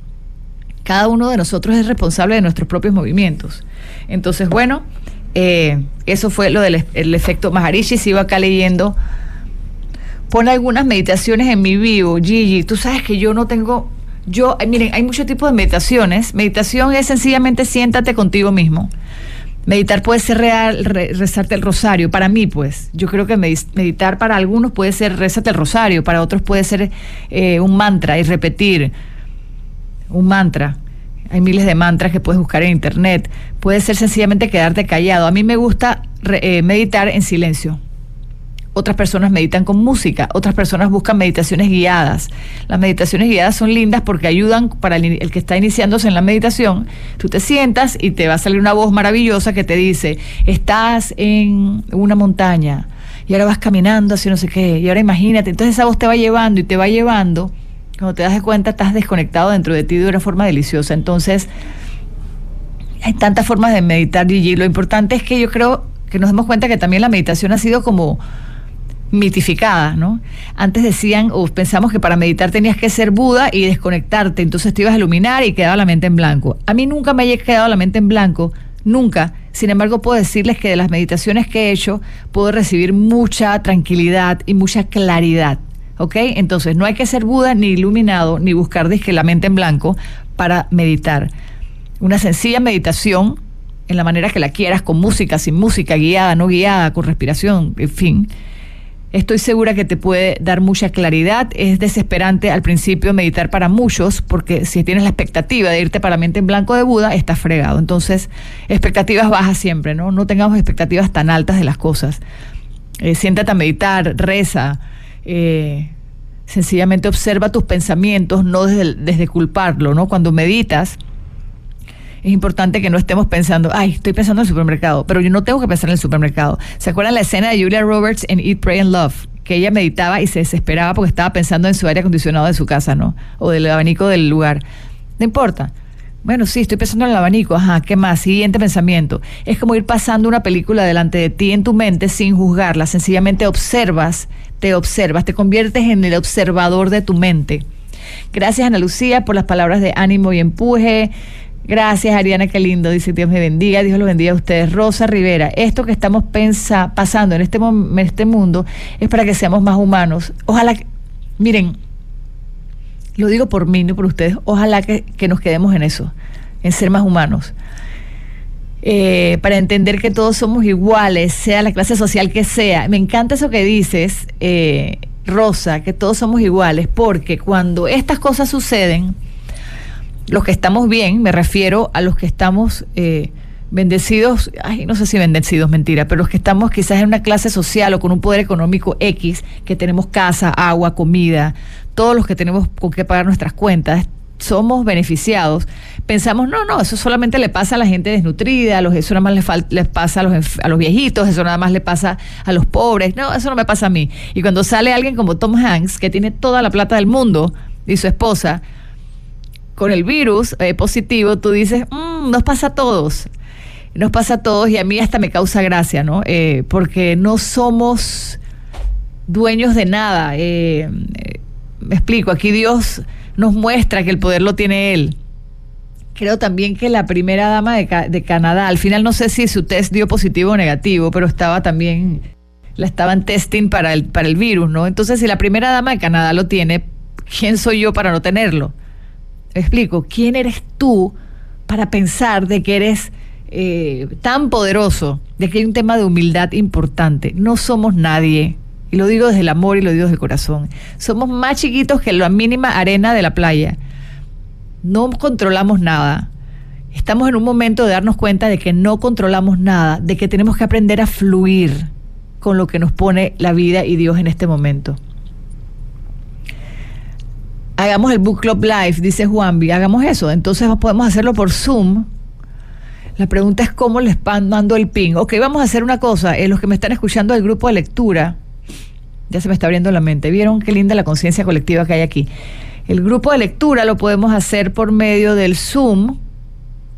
cada uno de nosotros es responsable de nuestros propios movimientos. Entonces, bueno, eh, eso fue lo del el efecto Maharishi. Sigo acá leyendo. Pone algunas meditaciones en mi vivo, Gigi. Tú sabes que yo no tengo. Yo, eh, miren, hay muchos tipos de meditaciones. Meditación es sencillamente siéntate contigo mismo. Meditar puede ser real, rezarte el rosario. Para mí, pues, yo creo que meditar para algunos puede ser rezarte el rosario, para otros puede ser eh, un mantra y repetir un mantra. Hay miles de mantras que puedes buscar en internet. Puede ser sencillamente quedarte callado. A mí me gusta eh, meditar en silencio. otras personas meditan con música, otras personas buscan meditaciones guiadas. Las meditaciones guiadas son lindas porque ayudan para el, que está iniciándose en la meditación. Tú te sientas y te va a salir una voz maravillosa que te dice, estás en una montaña y ahora vas caminando hacia no sé qué, y ahora imagínate, entonces esa voz te va llevando y te va llevando, cuando te das cuenta estás desconectado dentro de ti de una forma deliciosa. Entonces, hay tantas formas de meditar, Gigi. Lo importante es que yo creo que nos demos cuenta que también la meditación ha sido como mitificada, ¿no? Antes decían o pensamos que para meditar tenías que ser Buda y desconectarte, entonces te ibas a iluminar y quedaba la mente en blanco. A mí nunca me haya quedado la mente en blanco, nunca. Sin embargo, puedo decirles que de las meditaciones que he hecho puedo recibir mucha tranquilidad y mucha claridad. ¿Ok? Entonces, no hay que ser Buda ni iluminado ni buscar disque la mente en blanco para meditar. Una sencilla meditación, en la manera que la quieras, con música, sin música, guiada, no guiada, con respiración, en fin Estoy segura que te puede dar mucha claridad. Es desesperante al principio meditar para muchos, porque si tienes la expectativa de irte para mente en blanco de Buda, estás fregado. Entonces, expectativas bajas siempre, ¿no? No tengamos expectativas tan altas de las cosas. Eh, siéntate a meditar, reza. Eh, sencillamente observa tus pensamientos, no desde, desde culparlo, ¿no? Cuando meditas, es importante que no estemos pensando, ay, estoy pensando en el supermercado, pero yo no tengo que pensar en el supermercado. ¿Se acuerdan la escena de Julia Roberts en Eat, Pray and Love? Que ella meditaba y se desesperaba porque estaba pensando en su aire acondicionado de su casa, ¿no? O del abanico del lugar. No importa. Bueno, sí, estoy pensando en el abanico, ajá, ¿qué más? Siguiente pensamiento. Es como ir pasando una película delante de ti en tu mente sin juzgarla, sencillamente observas, te observas, te conviertes en el observador de tu mente. Gracias Ana Lucía por las palabras de ánimo y empuje. Gracias, Ariana, qué lindo. Dice Dios me bendiga, Dios lo bendiga a ustedes. Rosa Rivera, esto que estamos pensa, pasando en este, en este mundo es para que seamos más humanos. Ojalá, que, miren, lo digo por mí, no por ustedes, ojalá que, nos quedemos en eso, en ser más humanos. Eh, para entender que todos somos iguales, sea la clase social que sea. Me encanta eso que dices, eh, Rosa, que todos somos iguales, porque cuando estas cosas suceden, los que estamos bien, me refiero a los que estamos eh, bendecidos, ay, no sé si bendecidos, mentira, pero los que estamos quizás en una clase social o con un poder económico X, que tenemos casa, agua, comida, todos los que tenemos con qué pagar nuestras cuentas, somos beneficiados, pensamos, no, no, eso solamente le pasa a la gente desnutrida, eso nada más les, les pasa a los, a los viejitos, eso nada más le pasa a los pobres, no, eso no me pasa a mí. Y cuando sale alguien como Tom Hanks, que tiene toda la plata del mundo, y su esposa, con el virus eh, positivo, tú dices, mm, nos pasa a todos. Nos pasa a todos y a mí hasta me causa gracia, ¿no? Eh, porque no somos dueños de nada. Eh, me explico, aquí Dios nos muestra que el poder lo tiene Él. Creo también que la primera dama de, Canadá, al final no sé si su test dio positivo o negativo, pero estaba también, la estaban testing para el, para el virus, ¿no? Entonces, si la primera dama de Canadá lo tiene, ¿quién soy yo para no tenerlo? explico, ¿quién eres tú para pensar de que eres eh, tan poderoso, de que hay un tema de humildad importante? No somos nadie. Y lo digo desde el amor y lo digo desde el corazón. Somos más chiquitos que la mínima arena de la playa. No controlamos nada. Estamos en un momento de darnos cuenta de que no controlamos nada, de que tenemos que aprender a fluir con lo que nos pone la vida y Dios en este momento. Hagamos el Book Club Live, dice Juanvi, hagamos eso. Entonces podemos hacerlo por Zoom. La pregunta es cómo les mando el ping. Ok, vamos a hacer una cosa. Eh, los que me están escuchando del grupo de lectura, ya se me está abriendo la mente. ¿Vieron qué linda la conciencia colectiva que hay aquí? El grupo de lectura lo podemos hacer por medio del Zoom.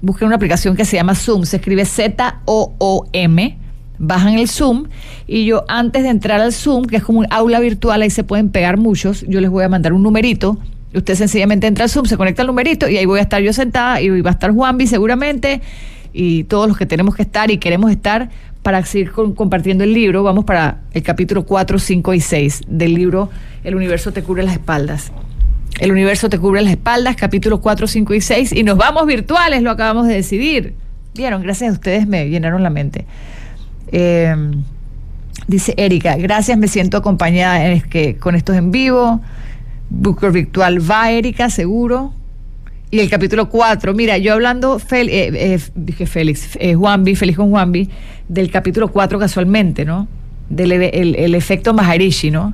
Busquen una aplicación que se llama Zoom. Se escribe Z-O-O-M bajan el Zoom y yo antes de entrar al Zoom, que es como un aula virtual, ahí se pueden pegar muchos, yo les voy a mandar un numerito. Usted sencillamente entra al Zoom, se conecta al numerito y ahí voy a estar yo sentada y va a estar Juanvi seguramente y todos los que tenemos que estar y queremos estar para seguir compartiendo el libro. Vamos para el capítulo 4, 5 y 6 del libro El universo te cubre las espaldas. El universo te cubre las espaldas, capítulo 4, 5 y 6 y nos vamos virtuales, lo acabamos de decidir. Vieron, gracias a ustedes me llenaron la mente. Eh, dice Erika, gracias, me siento acompañada en que, con estos en vivo. Booker Virtual va, Erika, seguro. Y el capítulo 4, mira, yo hablando, eh, eh, dije Félix, Juanvi, feliz con Juanvi, del capítulo 4 casualmente, ¿no? del el, efecto Maharishi, ¿no?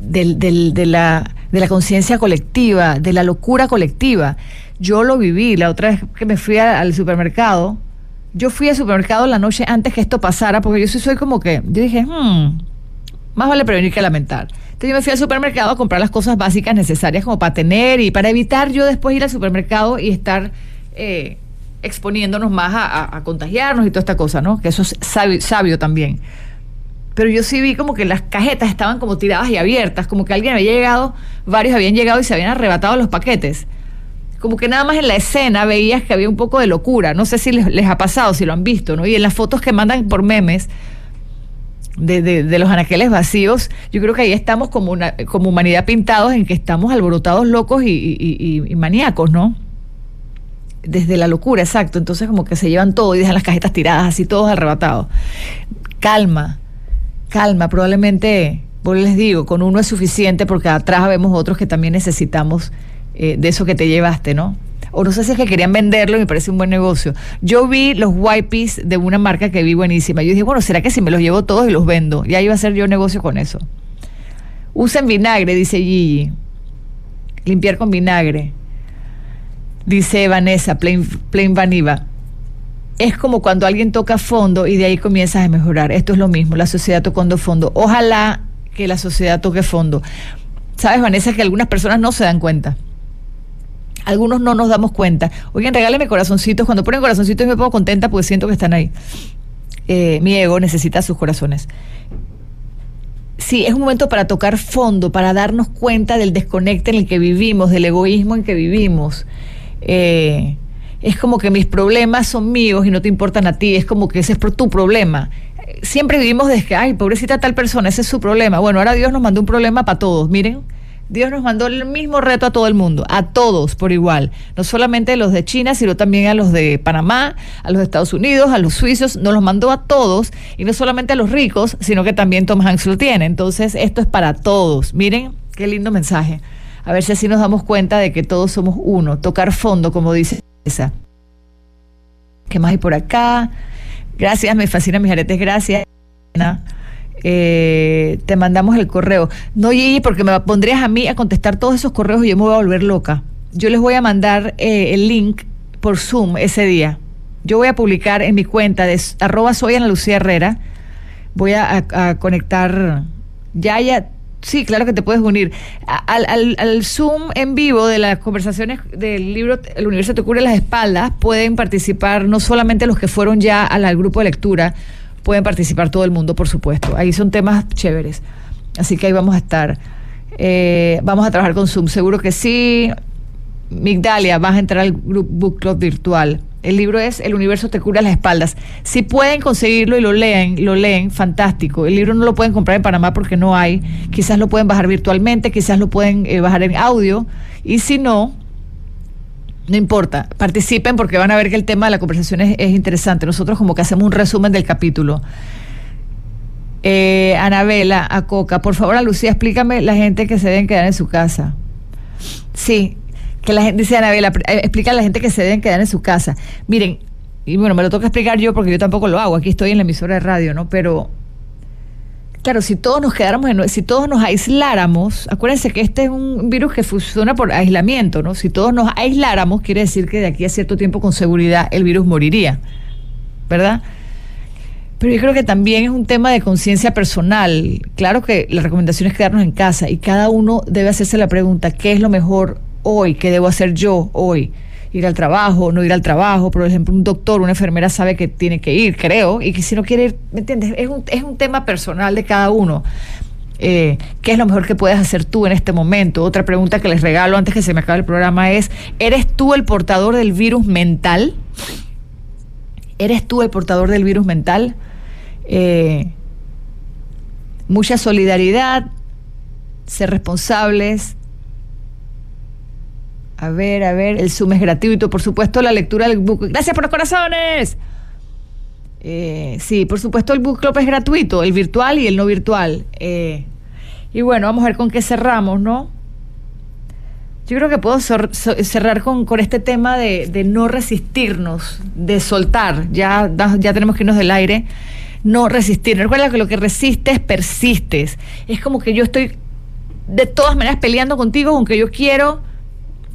Del, del, de la, de la conciencia colectiva, de la locura colectiva. Yo lo viví la otra vez que me fui al supermercado. Yo fui al supermercado la noche antes que esto pasara, porque yo soy como que, yo dije, hmm, más vale prevenir que lamentar. Entonces yo me fui al supermercado a comprar las cosas básicas necesarias como para tener y para evitar yo después ir al supermercado y estar eh, exponiéndonos más a, contagiarnos y toda esta cosa, ¿no? Que eso es sabio, también. Pero yo sí vi como que las cajetas estaban como tiradas y abiertas, como que alguien había llegado, varios habían llegado y se habían arrebatado los paquetes. Como que nada más en la escena veías que había un poco de locura. No sé si les, les ha pasado, si lo han visto, ¿no? Y en las fotos que mandan por memes, de, de, los anaqueles vacíos, yo creo que ahí estamos como, una, como humanidad pintados en que estamos alborotados locos y, y, maníacos, ¿no? Desde la locura, exacto. Entonces como que se llevan todo y dejan las cajetas tiradas, así todos arrebatados. Calma, calma, probablemente, pues les digo, con uno es suficiente porque atrás vemos otros que también necesitamos eh, de eso que te llevaste, ¿no? O no sé si es que querían venderlo me parece un buen negocio. Yo vi los wipes de una marca que vi buenísima. Yo dije, bueno, ¿será que si me los llevo todos y los vendo? Ya iba a hacer yo negocio con eso. Usen vinagre, dice Gigi. Limpiar con vinagre. Dice Vanessa, plain, plain vaniva. Es como cuando alguien toca fondo y de ahí comienzas a mejorar. Esto es lo mismo, la sociedad tocando fondo. Ojalá que la sociedad toque fondo. Sabes, Vanessa, que algunas personas no se dan cuenta. Algunos no nos damos cuenta. Oigan, regáleme corazoncitos. Cuando ponen corazoncitos me pongo contenta porque siento que están ahí. Eh, mi ego necesita sus corazones. Sí, es un momento para tocar fondo, para darnos cuenta del desconecte en el que vivimos, del egoísmo en que vivimos. Eh, es como que mis problemas son míos y no te importan a ti, es como que ese es tu problema. Siempre vivimos desde que, ay, pobrecita tal persona, ese es su problema. Bueno, ahora Dios nos mandó un problema para todos, miren Dios nos mandó el mismo reto a todo el mundo, a todos por igual, no solamente a los de China, sino también a los de Panamá, a los Estados Unidos, a los suizos, nos los mandó a todos y no solamente a los ricos, sino que también Tom Hanks lo tiene. Entonces, esto es para todos. Miren, qué lindo mensaje. A ver si así nos damos cuenta de que todos somos uno, tocar fondo, como dice esa. ¿Qué más hay por acá? Gracias, me fascina mis aretes, gracias. Eh, te mandamos el correo. No, Gigi, porque me pondrías a mí a contestar todos esos correos y yo me voy a volver loca. Yo les voy a mandar eh, el link por Zoom ese día. Yo voy a publicar en mi cuenta de arroba soy Ana Lucía Herrera. Voy a, conectar. Ya, ya. Sí, claro que te puedes unir. Al, al, Zoom en vivo de las conversaciones del libro El universo te cubre las espaldas pueden participar no solamente los que fueron ya al grupo de lectura, pueden participar todo el mundo, por supuesto. Ahí son temas chéveres. Así que ahí vamos a estar. Eh, vamos a trabajar con Zoom, seguro que sí. Migdalia, vas a entrar al Group Book Club virtual. El libro es El universo te cura las espaldas. Si pueden conseguirlo y lo leen, lo leen, fantástico. El libro no lo pueden comprar en Panamá porque no hay. Quizás lo pueden bajar virtualmente, quizás lo pueden eh, bajar en audio. Y si no, no importa, participen porque van a ver que el tema de la conversación es, interesante. Nosotros como que hacemos un resumen del capítulo. Eh, Anabela, a Coca, por favor, a Lucía, explícame la gente que se deben quedar en su casa. Sí, que la gente, dice Anabela, eh, explica a la gente que se deben quedar en su casa. Miren, y bueno, me lo toca explicar yo porque yo tampoco lo hago, aquí estoy en la emisora de radio, ¿no? Pero Claro, si todos nos quedáramos, en, si todos nos aisláramos, acuérdense que este es un virus que funciona por aislamiento, ¿no? Si todos nos aisláramos, quiere decir que de aquí a cierto tiempo con seguridad el virus moriría, ¿verdad? Pero yo creo que también es un tema de conciencia personal. Claro que la recomendación es quedarnos en casa y cada uno debe hacerse la pregunta, ¿qué es lo mejor hoy? ¿Qué debo hacer yo hoy? Ir al trabajo, no ir al trabajo. Por ejemplo, un doctor, una enfermera sabe que tiene que ir, creo, y que si no quiere ir, ¿me entiendes? Es un, es un tema personal de cada uno. Eh, ¿Qué es lo mejor que puedes hacer tú en este momento? Otra pregunta que les regalo antes que se me acabe el programa es, ¿eres tú el portador del virus mental? ¿Eres tú el portador del virus mental? Eh, mucha solidaridad, ser responsables, a ver, a ver, el Zoom es gratuito, por supuesto, la lectura del book. Gracias por los corazones. Eh, sí, por supuesto, el book club es gratuito, el virtual y el no virtual. Eh, y bueno, vamos a ver con qué cerramos, ¿no? Yo creo que puedo cerrar con, este tema de, no resistirnos, de soltar. Ya, ya tenemos que irnos del aire. no resistir. Recuerda que lo que resistes, persistes. Es como que yo estoy de todas maneras peleando contigo, aunque yo quiero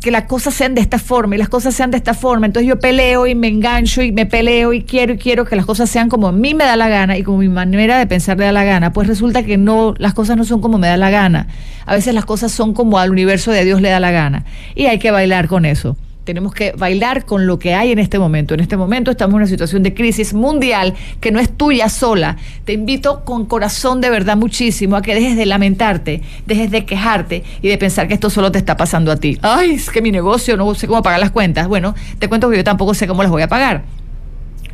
que las cosas sean de esta forma y las cosas sean de esta forma. Entonces yo peleo y me engancho y me peleo y quiero y quiero que las cosas sean como a mí me da la gana y como mi manera de pensar le da la gana. Pues resulta que no, las cosas no son como me da la gana. A veces las cosas son como al universo de Dios le da la gana. Y hay que bailar con eso. Tenemos que bailar con lo que hay en este momento. En este momento estamos en una situación de crisis mundial que no es tuya sola. Te invito con corazón de verdad muchísimo a que dejes de lamentarte, dejes de quejarte y de pensar que esto solo te está pasando a ti. Ay, es que mi negocio no sé cómo pagar las cuentas. Bueno, te cuento que yo tampoco sé cómo las voy a pagar.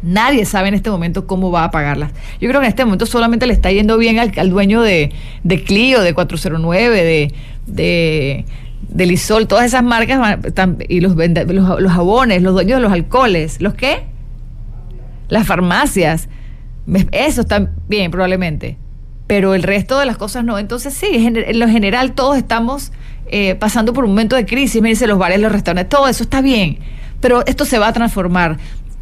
Nadie sabe en este momento cómo va a pagarlas. Yo creo que en este momento solamente le está yendo bien al, dueño de, de Clio, de 409, de, de del Isol, todas esas marcas y los, los, jabones, los dueños de los alcoholes, ¿los qué? Las farmacias. Eso está bien, probablemente. Pero el resto de las cosas no. Entonces, sí, en lo general todos estamos eh, pasando por un momento de crisis. Dice los bares, los restaurantes, todo eso está bien. Pero esto se va a transformar.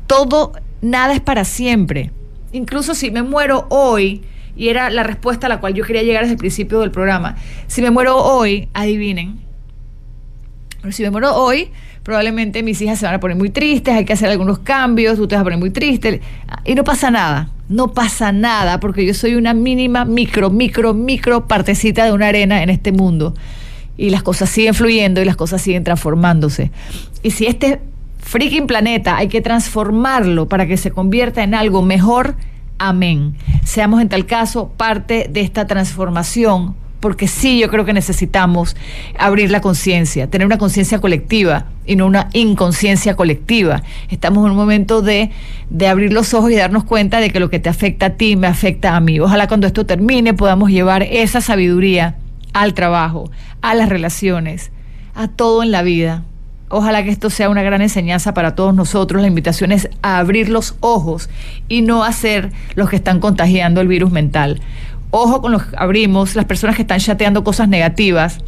Todo, nada es para siempre. Incluso si me muero hoy, y era la respuesta a la cual yo quería llegar desde el principio del programa, si me muero hoy, adivinen, pero si me muero hoy, probablemente mis hijas se van a poner muy tristes, hay que hacer algunos cambios, tú te vas a poner muy triste. Y no pasa nada, no pasa nada, porque yo soy una mínima, micro, micro, micro partecita de una arena en este mundo. Y las cosas siguen fluyendo y las cosas siguen transformándose. Y si este freaking planeta hay que transformarlo para que se convierta en algo mejor, amén. Seamos en tal caso parte de esta transformación porque sí yo creo que necesitamos abrir la conciencia, tener una conciencia colectiva y no una inconsciencia colectiva. Estamos en un momento de, de abrir los ojos y darnos cuenta de que lo que te afecta a ti me afecta a mí. Ojalá cuando esto termine podamos llevar esa sabiduría al trabajo, a las relaciones, a todo en la vida. Ojalá que esto sea una gran enseñanza para todos nosotros. La invitación es a abrir los ojos y no a ser los que están contagiando el virus mental ojo con los que abrimos, las personas que están chateando cosas negativas,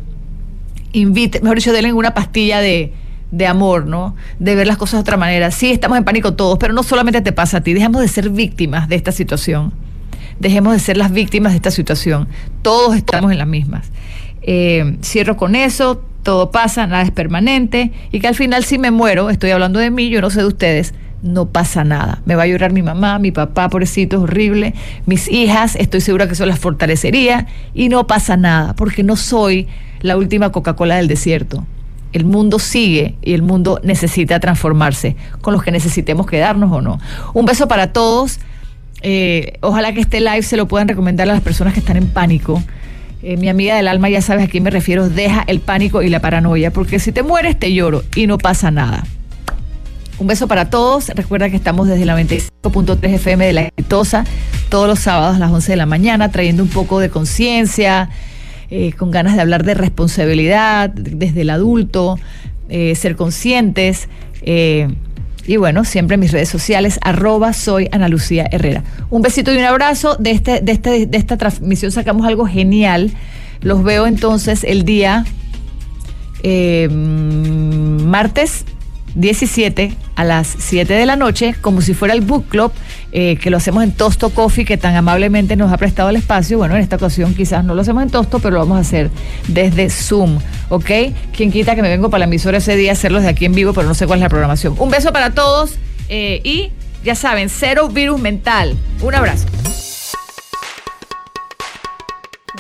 invite, mejor dicho, denle una pastilla de, de amor, ¿no? De ver las cosas de otra manera. Sí, estamos en pánico todos, pero no solamente te pasa a ti, dejemos de ser víctimas de esta situación. Dejemos de ser las víctimas de esta situación. Todos estamos en las mismas. Eh, cierro con eso, todo pasa, nada es permanente y que al final si me muero, estoy hablando de mí, yo no sé de ustedes, no pasa nada. Me va a llorar mi mamá, mi papá, pobrecito, es horrible. Mis hijas, estoy segura que eso las fortalecería y no pasa nada, porque no soy la última Coca-Cola del desierto. El mundo sigue y el mundo necesita transformarse, con los que necesitemos quedarnos o no. Un beso para todos. Eh, ojalá que este live se lo puedan recomendar a las personas que están en pánico. Eh, mi amiga del alma ya sabes a quién me refiero, deja el pánico y la paranoia, porque si te mueres te lloro y no pasa nada. Un beso para todos. Recuerda que estamos desde la 95.3 FM de La Exitosa todos los sábados a las 11 de la mañana, trayendo un poco de conciencia, eh, con ganas de hablar de responsabilidad desde el adulto, eh, ser conscientes. Eh, y bueno, siempre en mis redes sociales, arroba soy Ana Lucía Herrera. Un besito y un abrazo. De, este, de, este, de esta transmisión sacamos algo genial. Los veo entonces el día martes 17 a las 7 de la noche, como si fuera el book club, eh, que lo hacemos en Tosto Coffee, que tan amablemente nos ha prestado el espacio. Bueno, en esta ocasión quizás no lo hacemos en Tosto, pero lo vamos a hacer desde Zoom, ¿ok? Quien quita que me vengo para la emisora ese día a hacerlo de aquí en vivo, pero no sé cuál es la programación. Un beso para todos eh, y ya saben, cero virus mental. Un abrazo.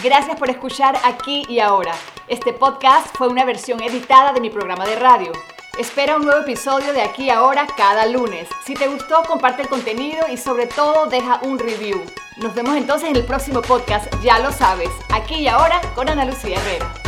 Gracias por escuchar aquí y ahora. Este podcast fue una versión editada de mi programa de radio. Espera un nuevo episodio de aquí ahora cada lunes. Si te gustó, comparte el contenido y sobre todo deja un review. Nos vemos entonces en el próximo podcast, ya lo sabes, aquí y ahora con Ana Lucía Herrera.